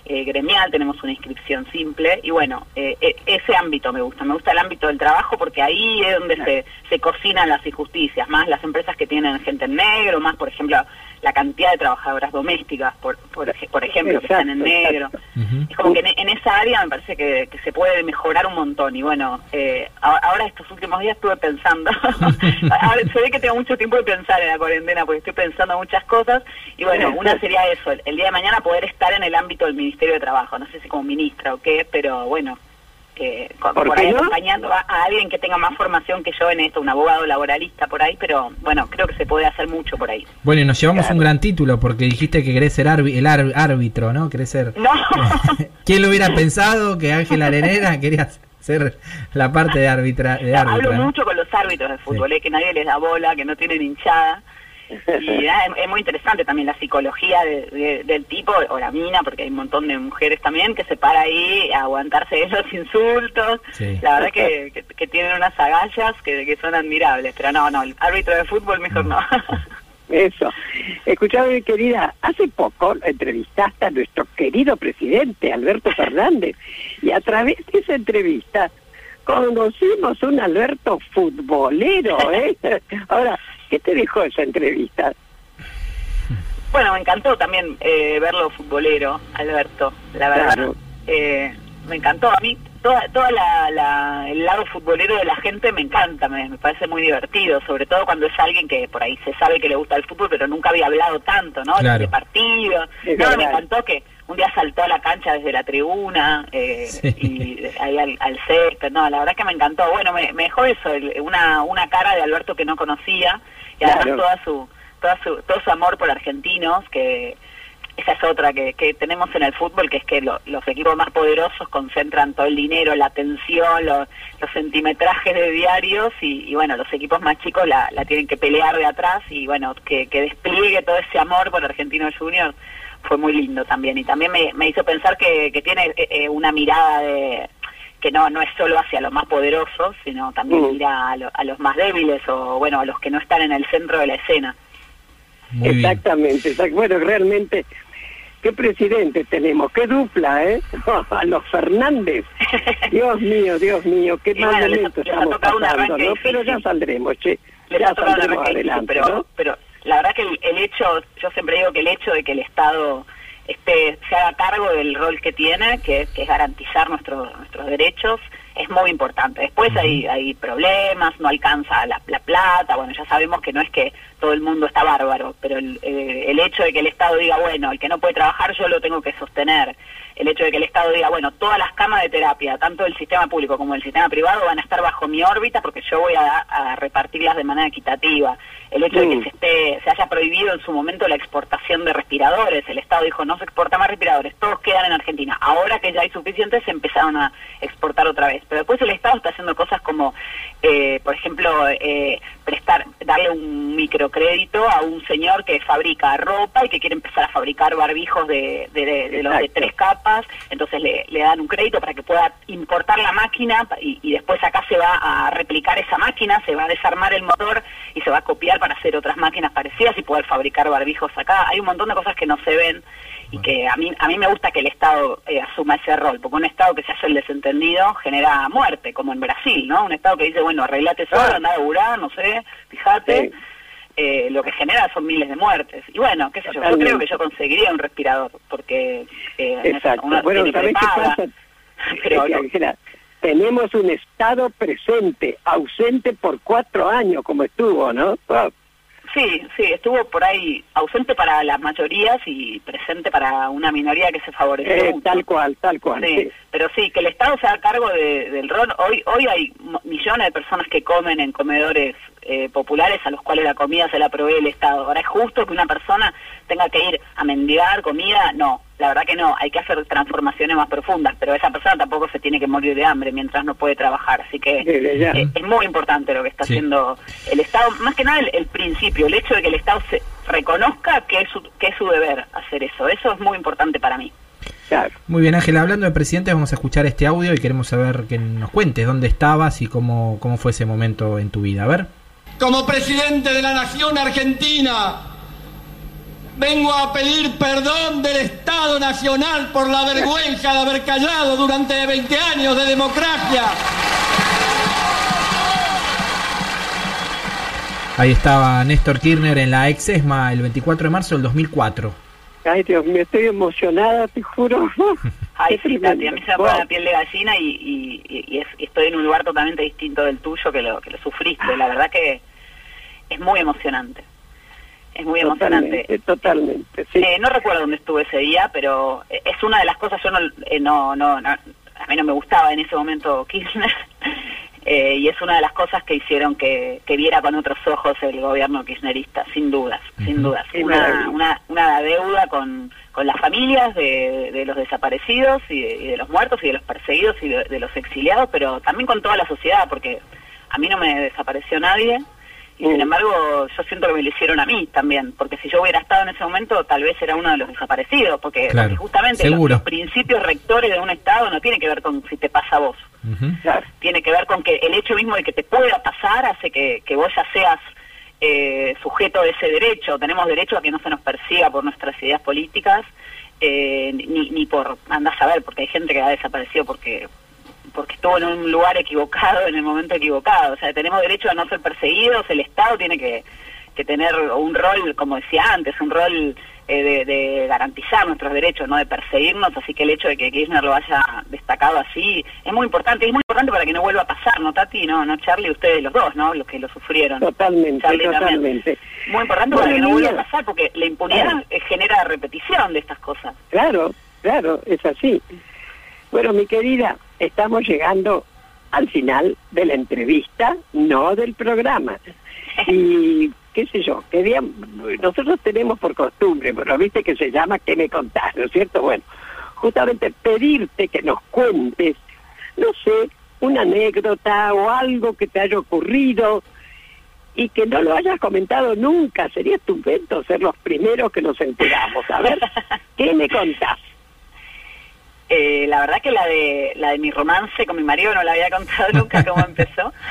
eh, gremial, tenemos una inscripción simple. Y bueno, eh, e- ese ámbito me gusta. Me gusta el ámbito del trabajo porque ahí es donde se, se cocinan las injusticias, más las empresas que tienen gente en negro, más, por ejemplo, la cantidad de trabajadoras domésticas, por, por, por ejemplo, que están en negro. Es como que en, en esa área me parece que, que se puede mejorar un montón. Y bueno, eh, a- ahora estos últimos días estuve pensando. ahora se ve que tengo mucho tiempo de pensar en la cuarentena porque estoy pensando muchas cosas. Y bueno, una sería eso, el, el día de mañana poder estar en el ámbito del Ministerio de Trabajo. No sé si como ministra o qué, pero bueno. Con- ¿Por ahí no? acompañando a, a alguien que tenga más formación que yo en esto, un abogado laboralista por ahí, pero bueno, creo que se puede hacer mucho por ahí. Bueno, y nos llevamos Claro. un gran título porque dijiste que querés ser arbi- el árbitro, ¿no? Querés ser... No. ¿Quién lo hubiera pensado que Ángela Arenera quería ser la parte de árbitra? De árbitra Hablo ¿no? mucho con los árbitros de fútbol, eh, que nadie les da bola, que no tienen hinchada. Y nada, es, es muy interesante también la psicología de- de- del tipo, o la mina, porque hay un montón de mujeres también que se para ahí a aguantarse de los insultos. Sí. La verdad que, que, que tienen unas agallas que, que son admirables, pero no, no, el árbitro de fútbol mejor no. Eso. Escuchame, querida, hace poco entrevistaste a nuestro querido presidente, Alberto Fernández, y a través de esa entrevista conocimos un Alberto futbolero, ¿eh? Ahora, ¿qué te dejó esa entrevista? Bueno, me encantó también eh, verlo futbolero, Alberto, la verdad. Claro. Eh, me encantó. A mí, toda, toda la, la- el lado futbolero de la gente me encanta, me, me parece muy divertido, sobre todo cuando es alguien que por ahí se sabe que le gusta el fútbol, pero nunca había hablado tanto, ¿no? Claro. De partidos. Es No, me encantó que un día saltó a la cancha desde la tribuna eh, Sí. y ahí al, al césped. No, la verdad que me encantó. Bueno, me, me dejó eso, el- una, una cara de Alberto que no conocía y además Claro. toda su, toda su, todo su amor por argentinos, que esa es otra que, que tenemos en el fútbol, que es que lo- los equipos más poderosos concentran todo el dinero, la atención, lo- los centimetrajes de diarios y, y bueno, los equipos más chicos la, la tienen que pelear de atrás y bueno, que, que despliegue todo ese amor por Argentinos Juniors fue muy lindo también y también me, me hizo pensar que, que tiene eh, eh, una mirada de que no no es solo hacia los más poderosos, sino también Mm. mira a, lo- a los más débiles o bueno, a los que no están en el centro de la escena. Muy. Exactamente, exact- bueno, realmente, qué presidente tenemos, qué dupla, ¿eh? A los Fernández. Dios mío, Dios mío, qué mal bueno, les ha- momento les ha estamos tocado un pasando, arranque ¿no? Pero ya saldremos, che. Les Ya ha tocado la saldremos arranque difícil, adelante, pero, ¿no? pero la verdad que el, el hecho, yo siempre digo que el hecho de que el Estado este, se haga cargo del rol que tiene, que, que es garantizar nuestros nuestros derechos, es muy importante. Después hay, hay problemas, no alcanza la, la plata, bueno, ya sabemos que no es que todo el mundo está bárbaro, pero el, eh, el hecho de que el Estado diga, bueno, el que no puede trabajar yo lo tengo que sostener, el hecho de que el Estado diga, bueno, todas las camas de terapia, tanto del sistema público como del sistema privado, van a estar bajo mi órbita porque yo voy a, a repartirlas de manera equitativa. El hecho de que Mm. se, esté, se haya prohibido en su momento la exportación de respiradores, el Estado dijo, no se exporta más respiradores, todos quedan en Argentina. Ahora que ya hay suficientes, se empezaron a exportar otra vez. Pero después el Estado está haciendo cosas como, eh, por ejemplo, eh, prestar, darle un microcrédito a un señor que fabrica ropa y que quiere empezar a fabricar barbijos de, de, de- de los de tres capas, entonces le, le dan un crédito para que pueda importar la máquina y, y después acá se va a replicar esa máquina, se va a desarmar el motor y se va a copiar para hacer otras máquinas parecidas y poder fabricar barbijos acá. Hay un montón de cosas que no se ven y que a mí a mí me gusta que el Estado eh, asuma ese rol, porque un Estado que se hace el desentendido genera muerte, como en Brasil, ¿no? Un Estado que dice, bueno, arreglate Claro. anda a laburar, no sé, fíjate. Sí. Eh, lo que genera son miles de muertes. Y bueno, qué sé yo, yo creo que yo conseguiría un respirador, porque eh, Exacto. uno Bueno, ¿sabés qué pasa? pero Es que, no- Ángela, tenemos un Estado presente, ausente por cuatro años, como estuvo, ¿no? Sí, sí, estuvo por ahí ausente para las mayorías y presente para una minoría que se favoreció. eh, mucho. tal cual, tal cual. Sí, sí. pero sí, que el Estado se haga cargo de- del rol. Hoy hoy hay millones de personas que comen en comedores eh, populares a los cuales la comida se la provee el Estado. Ahora, ¿es justo que una persona tenga que ir a mendigar comida? No, la verdad que no. Hay que hacer transformaciones más profundas, pero esa persona tampoco se tiene que morir de hambre mientras no puede trabajar. Así que eh, es muy importante lo que está Sí. haciendo el Estado. Más que nada el, el principio, el hecho de que el Estado se reconozca que es, su, que es su deber hacer eso. Eso es muy importante para mí. Claro. Muy bien, Ángela, hablando de presidentes, vamos a escuchar este audio y queremos saber que nos cuentes dónde estabas y cómo, cómo fue ese momento en tu vida. A ver. Como presidente de la Nación Argentina, vengo a pedir perdón del Estado Nacional por la vergüenza de haber callado durante 20 años de democracia. Ahí estaba Néstor Kirchner en la ex ESMA el 24 de marzo del 2004. Ay, Dios mío, estoy emocionada, te juro. Ay, sí. Tati, a mí se me pone la piel de gallina y, y- y- y es- y estoy en un lugar totalmente distinto del tuyo que lo, que lo sufriste. La verdad que es muy emocionante. Es muy emocionante. Totalmente, totalmente, sí. Eh, no recuerdo dónde estuve ese día, pero eh, es una de las cosas, yo no, eh, no, no, no- a mí no me gustaba en ese momento Kirchner, eh, y es una de las cosas que hicieron que, que viera con otros ojos el gobierno kirchnerista, sin dudas, sin dudas. Una, una, una deuda con, con las familias de, de los desaparecidos y de, y de los muertos y de los perseguidos y de, de los exiliados, pero también con toda la sociedad, porque a mí no me desapareció nadie. Y sin embargo, yo siento que me lo hicieron a mí también, porque si yo hubiera estado en ese momento, tal vez era uno de los desaparecidos, porque, Claro, porque justamente los, principios rectores de un Estado no tiene que ver con si te pasa a vos. Claro. tiene que ver con que el hecho mismo de que te pueda pasar hace que, que vos ya seas eh, sujeto de ese derecho. Tenemos derecho a que no se nos persiga por nuestras ideas políticas, eh, ni, ni por, andás a ver, porque hay gente que ha desaparecido porque porque estuvo en un lugar equivocado en el momento equivocado. O sea, tenemos derecho a no ser perseguidos, el Estado tiene que, que tener un rol, como decía antes, un rol eh, de, de garantizar nuestros derechos, no de perseguirnos, así que el hecho de que Kirchner lo haya destacado así es muy importante, es muy importante para que no vuelva a pasar, ¿no, Tati? No, no Charlie, ustedes los dos, ¿no? Los que lo sufrieron. Totalmente, Charlie también. totalmente. Muy importante para que no vuelva a pasar, porque la impunidad Claro. genera repetición de estas cosas. Claro, claro, es así. Bueno, mi querida, estamos llegando al final de la entrevista, no del programa. Y qué sé yo, quería, nosotros tenemos por costumbre, pero viste que se llama ¿Qué me contás? ¿No es cierto? Bueno, justamente pedirte que nos cuentes, no sé, una anécdota o algo que te haya ocurrido y que no lo hayas comentado nunca. Sería estupendo ser los primeros que nos enteramos. A ver, ¿qué me contás? Eh, la verdad que la de la de mi romance con mi marido no la había contado nunca cómo empezó.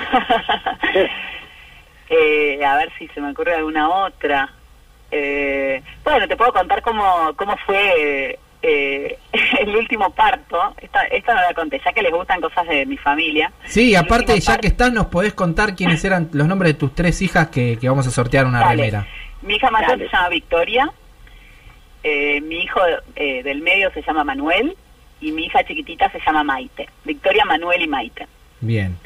Eh, a ver si se me ocurre alguna otra. Eh, bueno, te puedo contar cómo, cómo fue eh, el último parto. Esta, esta no la conté, ya que les gustan cosas de mi familia. Sí, El aparte, ya parto- que estás, nos podés contar quiénes eran los nombres de tus tres hijas que, que vamos a sortear una Dale. remera. Mi hija mayor Dale. se llama Victoria Eh, mi hijo eh, del medio se llama Manuel y mi hija chiquitita se llama Maite. Victoria, Manuel y Maite. Bien.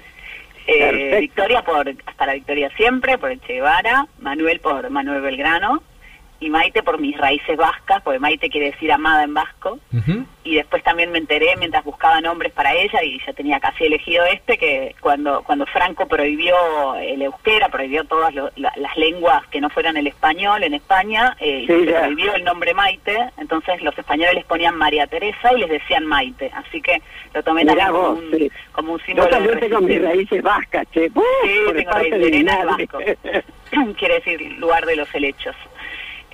Eh. Victoria por hasta la Victoria siempre, por el Che Guevara, Manuel por Manuel Belgrano y Maite por mis raíces vascas, porque Maite quiere decir amada en vasco. Y después también me enteré mientras buscaba nombres para ella y ya tenía casi elegido este, que cuando, cuando Franco prohibió el euskera, prohibió todas lo- la- las lenguas que no fueran el español en España, eh, y Sí, se prohibió el nombre Maite, entonces los españoles les ponían María Teresa y les decían Maite. Así que lo tomé también como un, sí. como un Yo símbolo de también tengo mis raíces vascas, che. Sí, por tengo raíces vasco. quiere decir lugar de los helechos.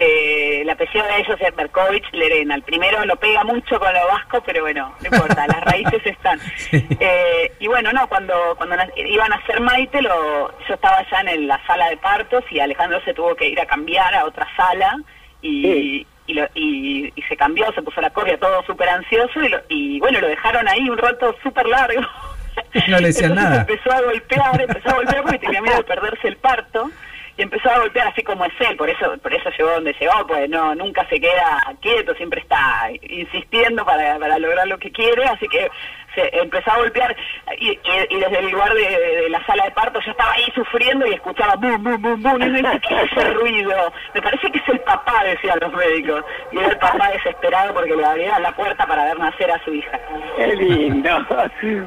Eh, el apellido de ellos es Berkovich Lerena. El primero lo pega mucho con lo vasco, pero bueno, no importa, las raíces están. Eh, y bueno, no, cuando cuando iban a hacer Maite, lo, yo estaba ya en la sala de partos y Alejandro se tuvo que ir a cambiar a otra sala y, Sí. y, lo- y- y se cambió, se puso la copia, todo súper ansioso y, lo- y bueno, lo dejaron ahí un rato súper largo. No le decían Entonces nada. Empezó a golpear, empezó a golpear porque tenía miedo de perderse el parto y empezó a golpear así como es él, por eso por eso llegó donde llegó, pues no nunca se queda quieto, siempre está insistiendo para, para lograr lo que quiere, así que se empezó a golpear y, y- y desde el lugar de, la sala de parto yo estaba ahí sufriendo y escuchaba bum, bum, bum, bum, y me decía, ¿qué es ese ruido? Me parece que es el papá, decían los médicos, y era el papá desesperado porque le abrieron la puerta para ver nacer a su hija. Qué lindo.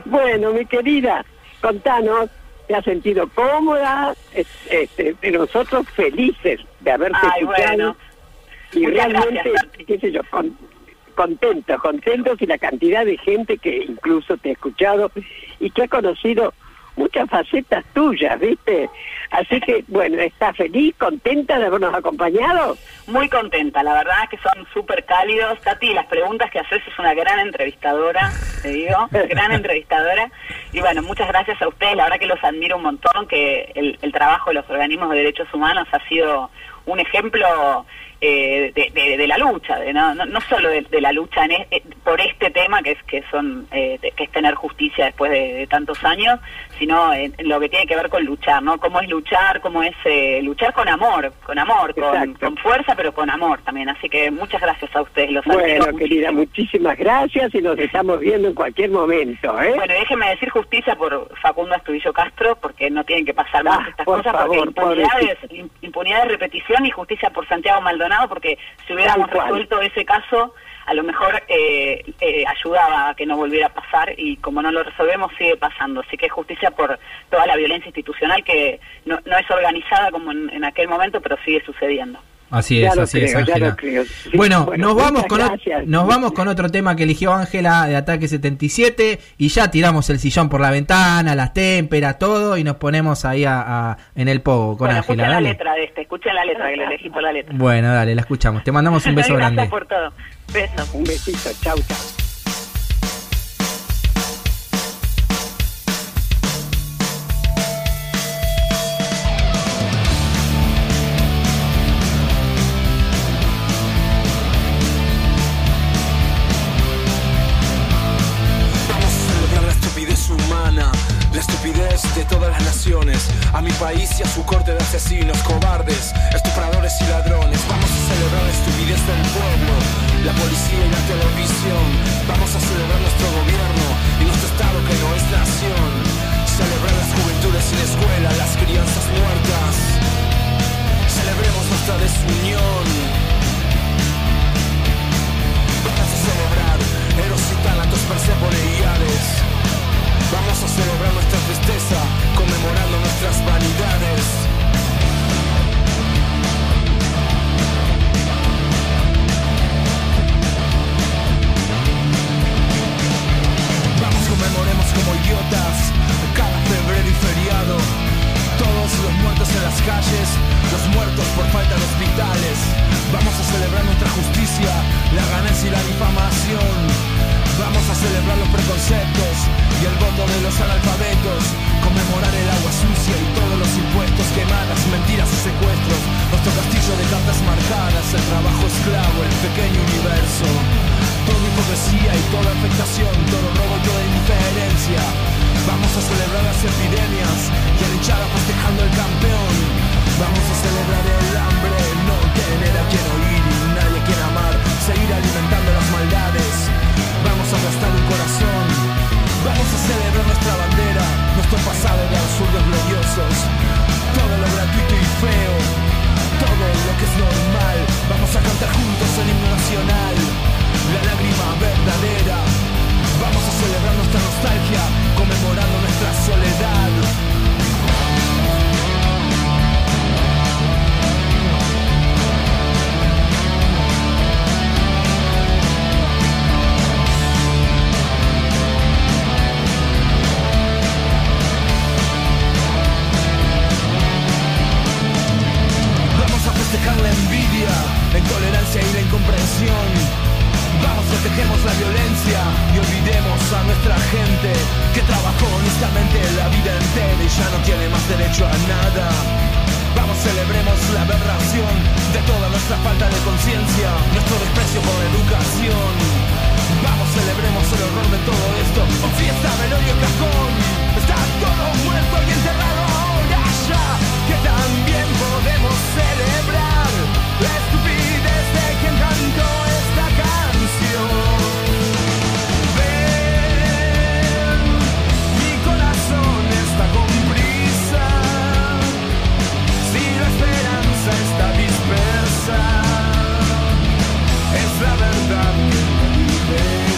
Bueno, mi querida, contanos, ¿te has sentido cómoda? Es- Este, nosotros felices de haberte Ay, escuchado. bueno. Y Muchas realmente, gracias, qué sé yo, con- contentos, contentos y la cantidad de gente que incluso te ha escuchado y que ha conocido muchas facetas tuyas, ¿viste? Así que, bueno, ¿estás feliz, contenta de habernos acompañado? Muy contenta, la verdad es que son súper cálidos. Tati, las preguntas que haces es una gran entrevistadora, te digo, gran entrevistadora. Y bueno, muchas gracias a ustedes, la verdad que los admiro un montón, que el, el trabajo de los organismos de derechos humanos ha sido un ejemplo eh, de, de- de la lucha, de, no, no, no solo de, la lucha en es- eh, por este tema que es que son eh, que es tener justicia después de, de tantos años, sino en, lo que tiene que ver con luchar, ¿no? Cómo es luchar, cómo es eh, luchar con amor, con amor, con, con fuerza, pero con amor también. Así que muchas gracias a ustedes, los Bueno, muchísimo. querida, muchísimas gracias y nos estamos viendo en cualquier momento, ¿eh? Bueno, déjeme decir justicia por Facundo Astudillo Castro, porque no tienen que pasar más Ah, estas por cosas, favor, porque impunidad de repetición y justicia por Santiago Maldonado, porque si hubiéramos resuelto ese caso, a lo mejor eh, eh, ayudaba a que no volviera a pasar y como no lo resolvemos sigue pasando. Así que justicia por toda la violencia institucional que no, es organizada como en aquel momento, pero sigue sucediendo. Así Ya es, lo así es, creo, Ángela. Sí, Bueno, bueno, nos vamos con gracias. nos vamos con otro tema que eligió Ángela de Ataque 77 y ya tiramos el sillón por la ventana, las témperas, todo y nos ponemos ahí a, a- en el pogo con bueno, Ángela. escuchen la dale. letra de este, escuchen la letra, que lo elegí por la letra. Bueno, dale, la escuchamos. Te mandamos un beso Gracias grande. por todo. Beso. Un besito, chau, chau. Su corte de asesinos, cobardes, estupradores y ladrones. Vamos a celebrar la estupidez del pueblo, la policía y la televisión. Vamos a celebrar nuestro gobierno y nuestro estado que no es nación. Celebrar las juventudes sin escuela, las crianzas muertas. Celebremos nuestra desunión. Vamos a celebrar Eros y Tánatos, Persépone y. Vamos a celebrar nuestra tristeza, conmemorando nuestras vanidades. Vamos, conmemoremos como idiotas cada febrero y feriado. Todos los muertos en las calles, los muertos por falta de hospitales. Vamos a celebrar nuestra justicia, la ganancia y la difamación. Vamos a celebrar los preconceptos y el voto de los analfabetos. Conmemorar el agua sucia y todos los impuestos, quemadas, mentiras y secuestros. Nuestro castillo de cartas marcadas, el trabajo esclavo, el pequeño universo. Toda hipocresía y toda afectación, todo robo y toda indiferencia. Vamos a celebrar las epidemias y a festejando el campeón. Vamos a celebrar el hambre, no tener a quien oír y nadie quien amar. seguir alimentando las maldades. Vamos a aplastar un corazón. Vamos a celebrar nuestra bandera, nuestro pasado de absurdos gloriosos. Todo lo gratuito y feo, todo lo que es normal. Vamos a cantar juntos el himno nacional, la lágrima verdadera. Vamos a celebrar nuestra nostalgia, conmemorando nuestra soledad. Que trabajó honestamente la vida entera y ya no tiene más derecho a nada. Vamos, celebremos la aberración de toda nuestra falta de conciencia, nuestro desprecio por educación. Vamos, celebremos el horror de todo esto. Oh, fiesta, velorio, cajón. Está todo muerto y enterrado ahora ya. Que también podemos celebrar la estupidez de quien cantó es la verdad que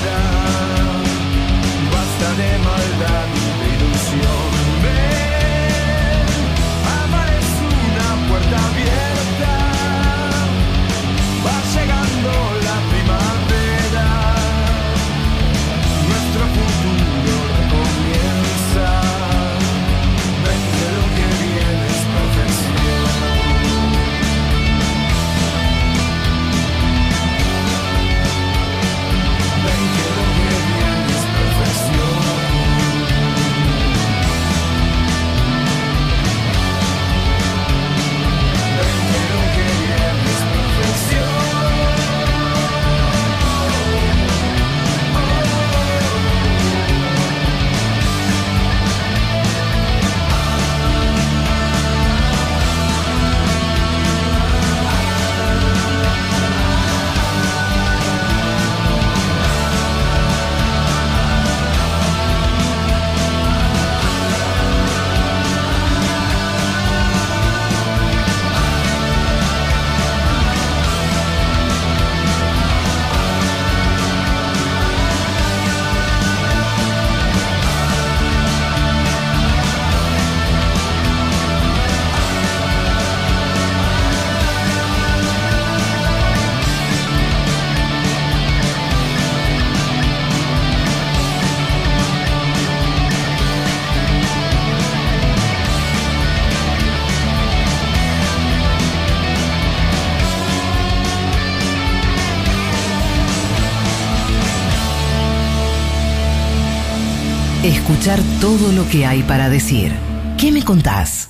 Escuchar todo lo que hay para decir. ¿Qué me contás?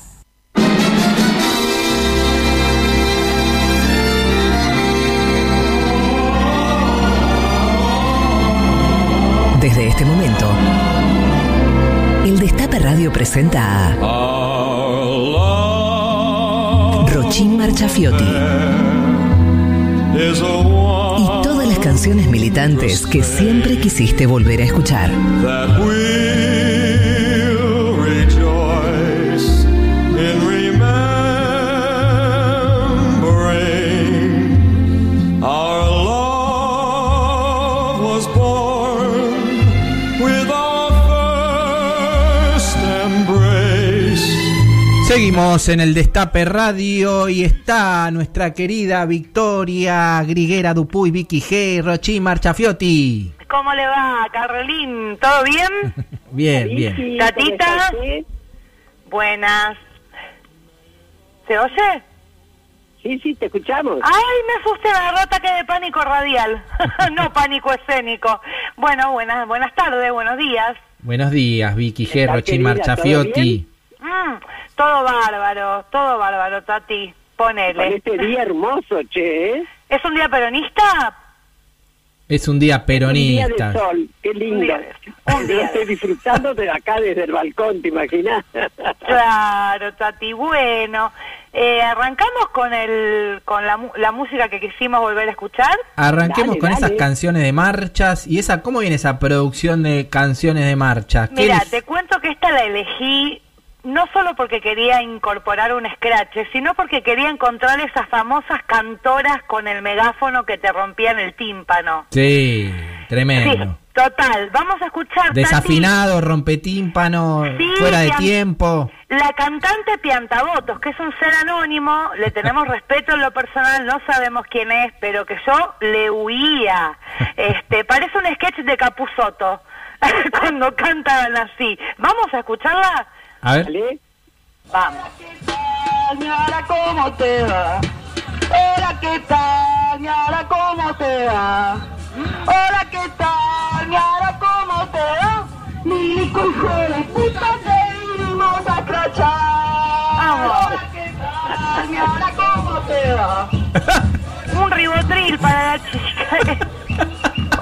Desde este momento, el Destape Radio presenta a Rochín Marchafiotti y todas las canciones militantes que siempre quisiste volver a escuchar. Seguimos en el Destape Radio y está nuestra querida Victoria Griguera Dupuy, Vicky G, Rochín Marchafiotti. ¿Cómo le va, Carolín? ¿Todo bien? Bien, bien. Tatita. Buenas. ¿Se oye? Sí, sí, te escuchamos. Ay, me asusté, me agarró ataque de pánico radial. no pánico escénico. Bueno, buenas, buenas tardes, buenos días. Buenos días, Vicky G, querida, Marchafiotti. Mm, todo bárbaro, todo bárbaro, Tati. Con Ponele. este día hermoso, che, ¿eh? ¿Es un día peronista? Es un día Un día peronista. de sol, qué lindo. Un día de- un día de- estoy disfrutando de acá desde el balcón, ¿te imaginas? Claro, Tati. Bueno, Eh, arrancamos con el con la, mu- la música que quisimos volver a escuchar. Arranquemos Dale, con esas canciones de marchas. ¿Y esa cómo viene esa producción de canciones de marcha? ¿Qué Mira, te cuento que esta la elegí no solo porque quería incorporar un scratch, sino porque quería encontrar esas famosas cantoras con el megáfono que te rompían el tímpano. Sí, Sí, tremendo. total. Vamos a escuchar Tati, Desafinado, rompetímpano, Sí, fuera de tiempo. la cantante Piantabotos, que es un ser anónimo, le tenemos respeto en lo personal, no sabemos quién es, pero que yo le huía. Este, parece un sketch de Capuzoto cuando cantan así. Vamos a escucharla. A ver. ¿Vale? Vamos. ¿cómo te va? Hola, ¿qué tal? Ñara, ¿cómo te va? Hola, ¿qué tal? Ñara, ¿cómo te va? Milico, hijo de puta, te vinimos a crachar. Hola, ¿qué tal? Ñara, ¿cómo te va? Un ribotril para la chica.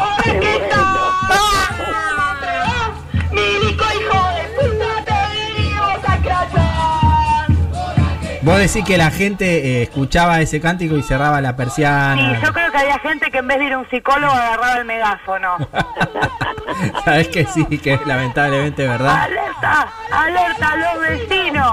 Hola, ¿qué tal? Vos decís que la gente eh, escuchaba ese cántico y cerraba la Sí, persiana. yo creo que había gente que en vez de ir a un psicólogo agarraba el megáfono. Sabés que sí, que es lamentablemente verdad. ¡Alerta! ¡Alerta a los vecinos!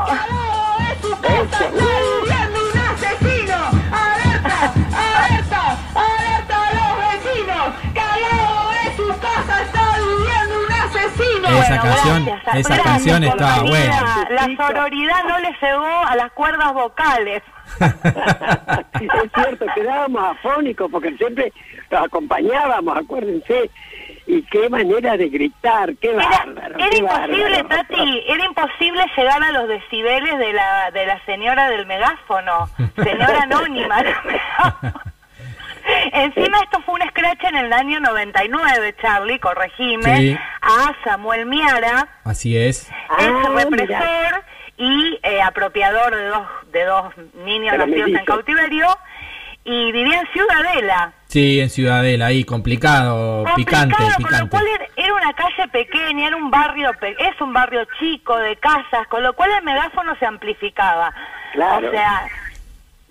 Asesino! Esa canción, gracias, esa gracias, canción estaba buena. La sororidad no le llegó a las cuerdas vocales. es cierto, quedábamos afónicos porque siempre los acompañábamos, acuérdense. Y qué manera de gritar, qué Era, bárbaro. era qué imposible, bárbaro. Tati, era imposible llegar a los decibeles de la, de la señora del megáfono, señora anónima. Encima esto fue un scratch en el año 99, Charlie, corregime, Sí. a Samuel Miara, Así es. ex Ah, represor y eh, apropiador de dos, de dos niños Pero nacidos en cautiverio, y vivía en Ciudadela. Sí, en Ciudadela, ahí, complicado, picante, Complicado, con lo picante. cual era, era una calle pequeña, era un barrio, pe- es un barrio chico de casas, con lo cual el megáfono se amplificaba. Claro. O sea,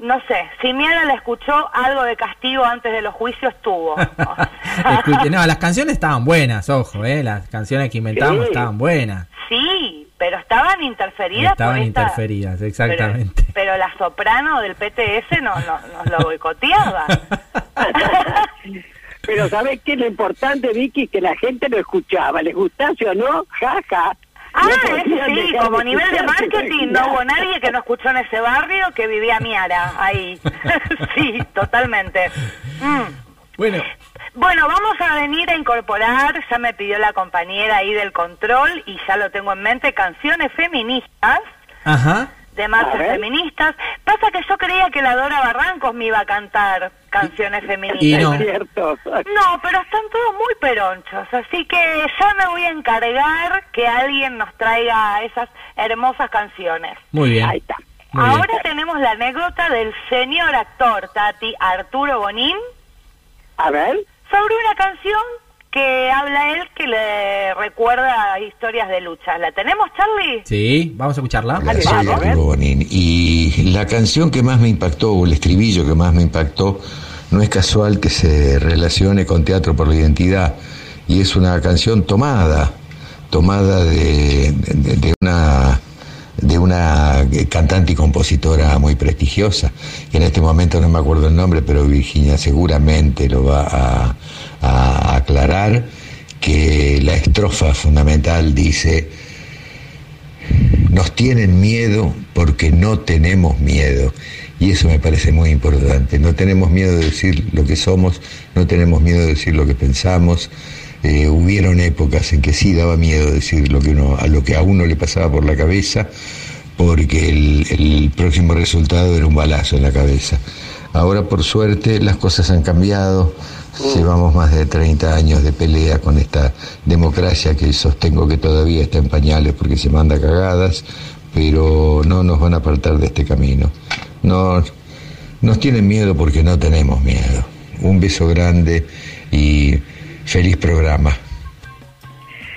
no sé, si Miara le escuchó algo de castigo antes de los juicios, tuvo. Escuche, no, las canciones estaban buenas, ojo, eh, las canciones que inventamos Sí. estaban buenas. sí, pero estaban interferidas Estaban por esta- interferidas, exactamente. Pero, pero la soprano del PTS no, no- nos lo boicoteaba. Pero ¿sabes qué? Lo importante, Vicky, que la gente lo escuchaba. ¿Les gustase o no? Jaja. Ah, podían sí, como nivel de marketing no hubo nadie que no escuchó en ese barrio que vivía Miara ahí. sí, totalmente. Mm. Bueno, Bueno, vamos a venir a incorporar, ya me pidió la compañera ahí del control y ya lo tengo en mente, canciones feministas, ajá. de marchas feministas. Pasa que yo creía que la Dora Barrancos me iba a cantar canciones feministas. Y no. Es cierto. No, pero están todos muy peronchos, así que ya me voy a encargar que alguien nos traiga esas hermosas canciones. Muy bien. Ahí está. Muy bien. Ahora tenemos la anécdota del señor actor Tati Arturo Bonín A ver. sobre una canción que habla él que le recuerda historias de lucha. ¿La tenemos, Charlie? Sí, vamos a escucharla. Hola, soy Arturo. Bonín. Y la canción que más me impactó, o el estribillo que más me impactó, no es casual que se relacione con Teatro por la Identidad. Y es una canción tomada, tomada de, una de una cantante y compositora muy prestigiosa, que en este momento no me acuerdo el nombre, pero Virginia seguramente lo va a, a aclarar, que la estrofa fundamental dice, nos tienen miedo porque no tenemos miedo. Y eso me parece muy importante. No tenemos miedo de decir lo que somos, no tenemos miedo de decir lo que pensamos. Eh, hubieron épocas en que sí daba miedo decir lo que uno, a lo que a uno le pasaba por la cabeza, porque el, el próximo resultado era un balazo en la cabeza. Ahora, por suerte, las cosas han cambiado. Llevamos más de 30 años de pelea con esta democracia que sostengo que todavía está en pañales porque se manda cagadas, pero no nos van a apartar de este camino. No, nos tienen miedo porque no tenemos miedo. Un beso grande y feliz programa.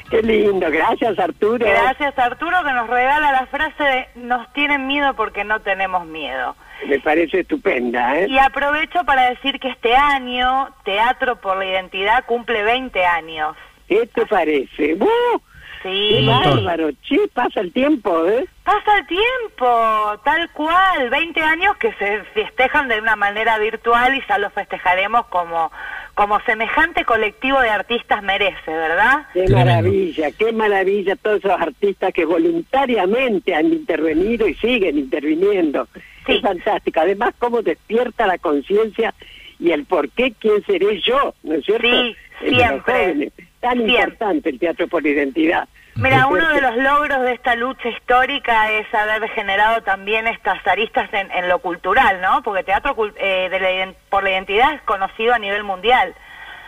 Qué lindo, gracias Arturo. Gracias Arturo que nos regala la frase de nos tienen miedo porque no tenemos miedo. Me parece estupenda, ¿eh? Y aprovecho para decir que este año Teatro por la Identidad cumple 20 años. ¿Qué te parece? ¡Uh! Sí. ¡Qué bárbaro! Che, pasa el tiempo, ¿eh? Pasa el tiempo, tal cual, 20 años que se festejan de una manera virtual y ya los festejaremos como, como semejante colectivo de artistas merece, ¿verdad? Qué maravilla, qué maravilla todos esos artistas que voluntariamente han intervenido y siguen interviniendo. Es fantástico. Además, cómo despierta la conciencia y el por qué, quién seré yo, ¿no es cierto? Sí, siempre. Tan importante el teatro por identidad. Mira, uno de los logros de esta lucha histórica es haber generado también estas aristas en, en lo cultural, ¿no? Porque teatro eh, de la por la identidad es conocido a nivel mundial.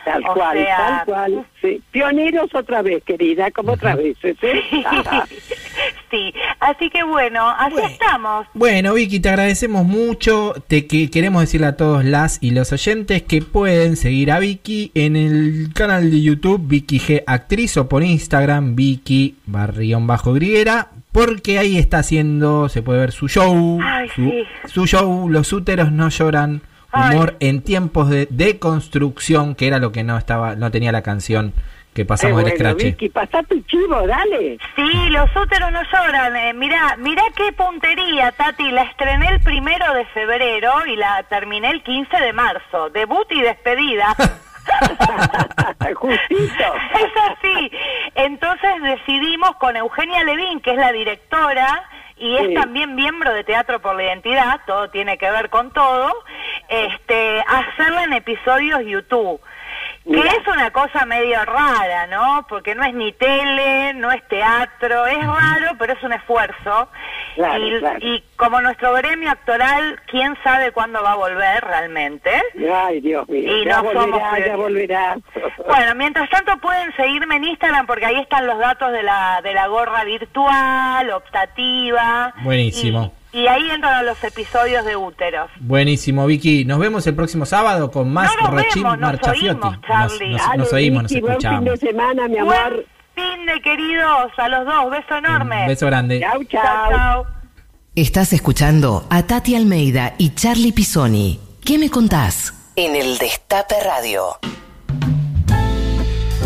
Tal O cual, sea, tal cual. Sí. Pioneros otra vez, querida, como otras veces, ¿eh? Sí, así que bueno, así estamos. Bueno, Vicky, te agradecemos mucho. Te que queremos decirle a todos las y los oyentes que pueden seguir a Vicky en el canal de YouTube Vicky G Actriz o por Instagram Vicky Barrión Bajo Griguera. Porque ahí está haciendo, se puede ver su show. Ay, su, sí. su show, Los úteros no lloran. Humor en tiempos de deconstrucción, que era lo que no estaba, no tenía la canción que pasamos del bueno, scratch. Vicky, pasá tu chivo, dale. Sí, los úteros no lloran. Eh, mirá, mirá qué puntería, Tati. La estrené el primero de febrero y la terminé el 15 de marzo. Debut y despedida. Justito. Es así. Entonces decidimos con Eugenia Levín, que es la directora y es Sí. también miembro de Teatro por la Identidad, todo tiene que ver con todo, este, hacerla en episodios YouTube. Que Mira. es una cosa medio rara, ¿no? Porque no es ni tele, no es teatro, es raro, pero es un esfuerzo. Claro, y, claro. y como nuestro gremio actoral, ¿quién sabe cuándo va a volver realmente? Ay, Dios mío. Y ya no somos volverá, ya prioridad. volverá. Bueno, mientras tanto pueden seguirme en Instagram porque ahí están los datos de la, de la gorra virtual, optativa. Buenísimo. Y, y ahí entran los episodios de úteros. Buenísimo, Vicky. Nos vemos el próximo sábado con más No nos Rochín vemos, nos oímos, Charlie. Nos, nos- nos oímos, nos Vicky, buen fin de escuchamos. semana, mi Buen amor. fin de queridos, a los dos, beso enorme. Un beso grande. Chau, chau. Chao, chao. Estás escuchando a Tati Almeida y Charlie Pisoni. ¿Qué me contás? En el Destape Radio.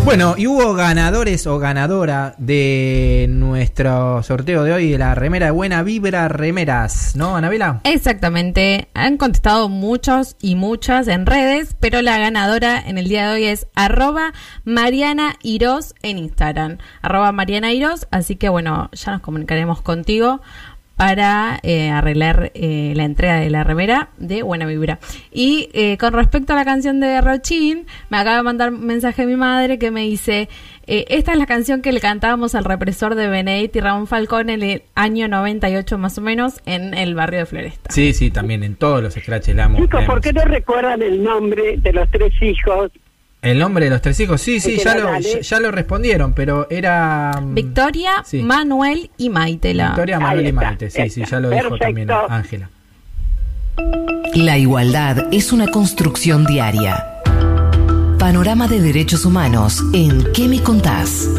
Bueno, y hubo ganadores o ganadora de nuestro sorteo de hoy de la remera de Buena Vibra Remeras, ¿no, Anabela? Exactamente. Han contestado muchos y muchas en redes, pero la ganadora en el día de hoy es arroba Mariana Iros en Instagram. Arroba Mariana Iros, así que bueno, ya nos comunicaremos contigo para eh, arreglar eh, la entrega de la remera de Buena Vibra. Y eh, con respecto a la canción de Rochín, me acaba de mandar un mensaje mi madre que me dice, eh, esta es la canción que le cantábamos al represor de Benedict y Ramón Falcón en el año 98 más o menos en el barrio de Floresta. Sí, sí, también en todos los scratches la amo. Chicos, ¿por qué no recuerdan el nombre de los tres hijos? El nombre de los tres hijos, sí, sí, ya lo, Dale. ya, ya lo respondieron, pero era... mm, Victoria, Sí. Manuel y Maitela. Victoria, Manuel y Maite, sí, sí, ya lo dijo también Ángela. La igualdad es una construcción diaria. Panorama de Derechos Humanos en ¿Qué me contás?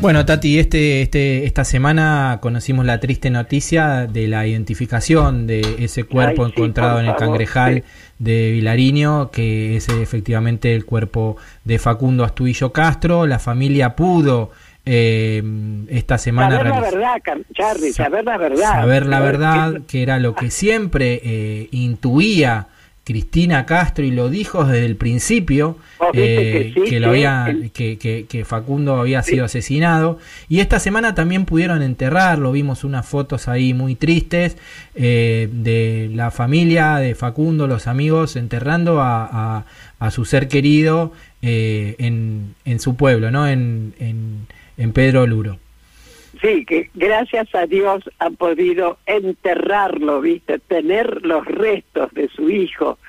Bueno, Tati, este, este, esta semana conocimos la triste noticia de la identificación de ese cuerpo Ay, sí, encontrado en el favor, cangrejal sí. De Vilariño, que es efectivamente el cuerpo de Facundo Astudillo Castro. La familia pudo eh, esta semana Saber la verdad, Charlie, Sa- saber la verdad. saber la verdad, que- que era lo que siempre eh, intuía Cristina Castro y lo dijo desde el principio viste eh, que sí, que lo había que, que- que Facundo había sido asesinado. Y esta semana también pudieron enterrarlo vimos unas fotos ahí muy tristes eh, de la familia de Facundo los amigos enterrando a, a- a su ser querido eh, en, en su pueblo no en, en, en Pedro Luro Sí, que gracias a Dios han podido enterrarlo, ¿viste? Tener los restos de su hijo,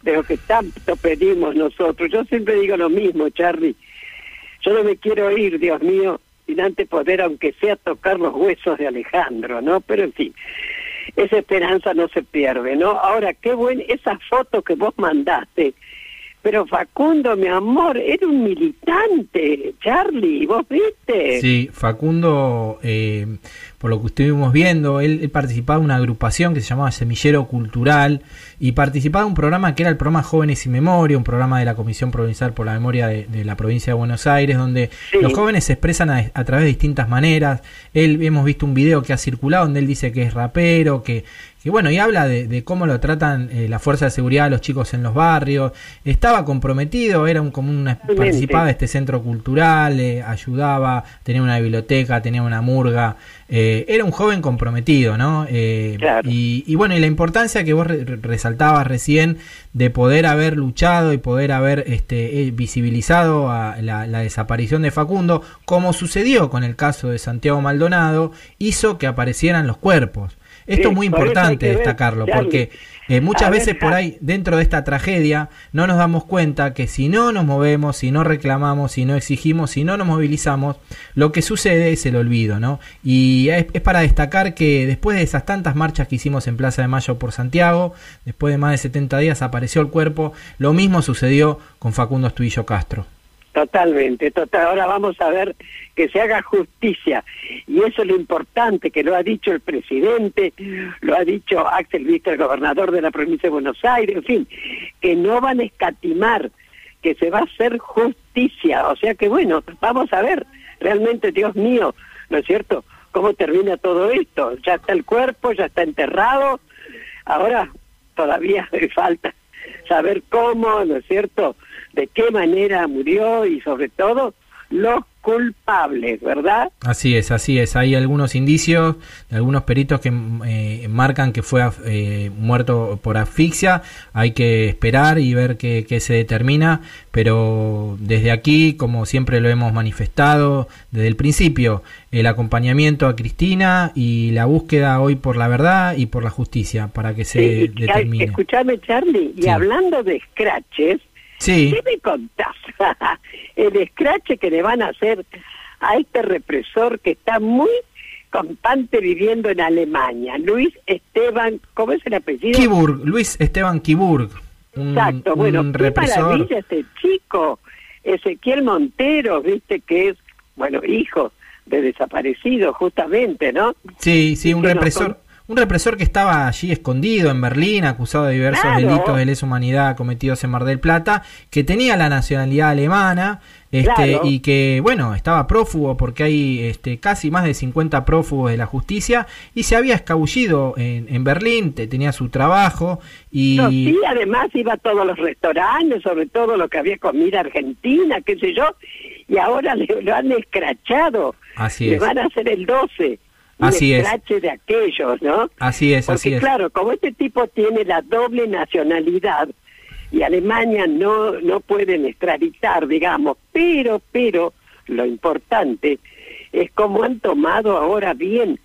de lo que tanto pedimos nosotros. Yo siempre digo lo mismo, Charlie. Yo no me quiero ir, Dios mío, sin antes poder, aunque sea, tocar los huesos de Alejandro, ¿no? Pero en fin, esa esperanza no se pierde, ¿no? Ahora, qué buena esa foto que vos mandaste. Pero Facundo, mi amor, era un militante, Charlie, ¿vos viste? Sí, Facundo, eh, por lo que estuvimos viendo, él, él participaba en una agrupación que se llamaba Semillero Cultural y participaba en un programa que era el programa Jóvenes y Memoria, un programa de la Comisión Provincial por la Memoria de, de la provincia de Buenos Aires, donde Sí. los jóvenes se expresan a, a través de distintas maneras. Él hemos visto un video que ha circulado donde él dice que es rapero, que, que bueno, y habla de, de cómo lo tratan eh, la fuerza de seguridad a los chicos en los barrios. Estaba comprometido, era un, como una, participaba de este centro cultural, eh, ayudaba, tenía una biblioteca, tenía una murga. eh, era un joven comprometido, ¿no? Eh, y, y bueno, y la importancia que vos re- re- resaltabas recién de poder haber luchado y poder haber este, eh, visibilizado a la, la desaparición de Facundo, como sucedió con el caso de Santiago Maldonado, hizo que aparecieran los cuerpos. Esto Sí, es muy importante ver, destacarlo, porque eh, muchas ver, veces por ahí, dentro de esta tragedia, no nos damos cuenta que si no nos movemos, si no reclamamos, si no exigimos, si no nos movilizamos, lo que sucede es el olvido, ¿no? Y es, es para destacar que después de esas tantas marchas que hicimos en Plaza de Mayo por Santiago, después de más de 70 días apareció el cuerpo, lo mismo sucedió con Facundo Estuillo Castro. Totalmente, total. Ahora vamos a ver que se haga justicia. Y eso es lo importante, que lo ha dicho el presidente, lo ha dicho Axel Víctor, el gobernador de la provincia de Buenos Aires, en fin, que no van a escatimar, que se va a hacer justicia. O sea que bueno, vamos a ver, realmente, Dios mío, ¿no es cierto? ¿Cómo termina todo esto? Ya está el cuerpo, ya está enterrado. Ahora todavía falta saber cómo, ¿no es cierto? De qué manera murió y sobre todo los culpables, ¿verdad? Así es, así es. Hay algunos indicios de algunos peritos que eh, marcan que fue eh, muerto por asfixia. Hay que esperar y ver qué, qué se determina. Pero desde aquí, como siempre lo hemos manifestado desde el principio, el acompañamiento a Cristina y la búsqueda hoy por la verdad y por la justicia para que se Sí, y- determine. Escuchame, Charlie, y Sí. hablando de scratches, Sí. ¿qué me contás? El scratch que le van a hacer a este represor que está muy campante viviendo en Alemania, Luis Esteban, ¿cómo es el apellido? Kiburg, Luis Esteban Kiburg, un, Exacto, bueno, un qué represor. maravilla este chico, Ezequiel Montero, viste que es, bueno, hijo de desaparecido justamente, ¿no? Sí, sí, un represor. Un represor que estaba allí escondido en Berlín, acusado de diversos Claro. delitos de lesa humanidad cometidos en Mar del Plata, que tenía la nacionalidad alemana, este, Claro. y que, bueno, estaba prófugo porque hay este, casi más de 50 prófugos de la justicia, y se había escabullido en, en Berlín, te- tenía su trabajo, y... No, sí, además iba a todos los restaurantes, sobre todo lo que había comida argentina, qué sé yo, y ahora le, lo han escrachado. Así le es. van a hacer el 12. Un Así es. escrache de aquellos, ¿no? Así es, Porque así es. claro, como este tipo tiene la doble nacionalidad y Alemania no no pueden extraditar, digamos, pero pero lo importante es cómo han tomado ahora bien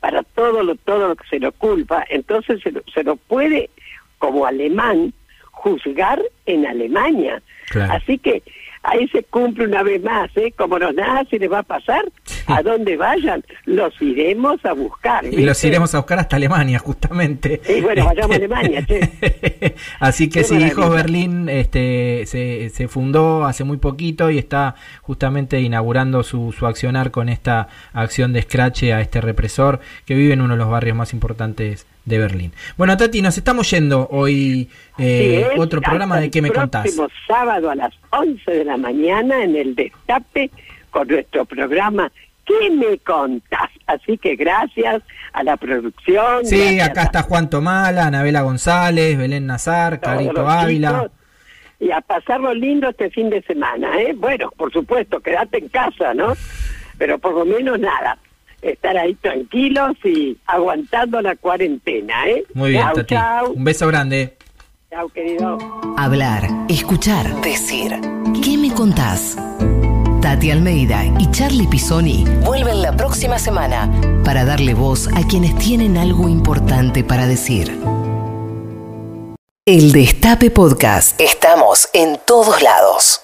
para todo lo todo lo que se lo culpa, entonces se lo, se lo puede como alemán juzgar en Alemania. Claro. Así que ahí se cumple una vez más, ¿eh? Como los nazis les va a pasar, a donde vayan, los iremos a buscar. Y los iremos a buscar hasta Alemania, justamente. Y bueno, vayamos a Alemania, che. Así que Qué sí, Hijos. Berlín este, se, se fundó hace muy poquito y está justamente inaugurando su, su accionar con esta acción de scratch a este represor que vive en uno de los barrios más importantes de Berlín. Bueno, Tati, nos estamos yendo hoy eh, Sí, otro programa de ¿Qué me el contás? próximo sábado a las 11 de la mañana en el Destape con nuestro programa ¿Qué me contás? Así que gracias a la producción. Sí, acá está Juan Tomala, Anabela González, Belén Nazar, Carito Ávila. Y a pasarlo lindo este fin de semana, ¿eh? Bueno, por supuesto, quédate en casa, ¿no? Pero por lo menos nada, estar ahí tranquilos y aguantando la cuarentena, ¿eh? Muy bien, Chau, Tati. chau. Un beso grande. Chau, querido. Hablar, escuchar, decir. ¿Qué me contás? Tati Almeida y Charlie Pisoni vuelven la próxima semana para darle voz a quienes tienen algo importante para decir. El Destape Podcast. Estamos en todos lados.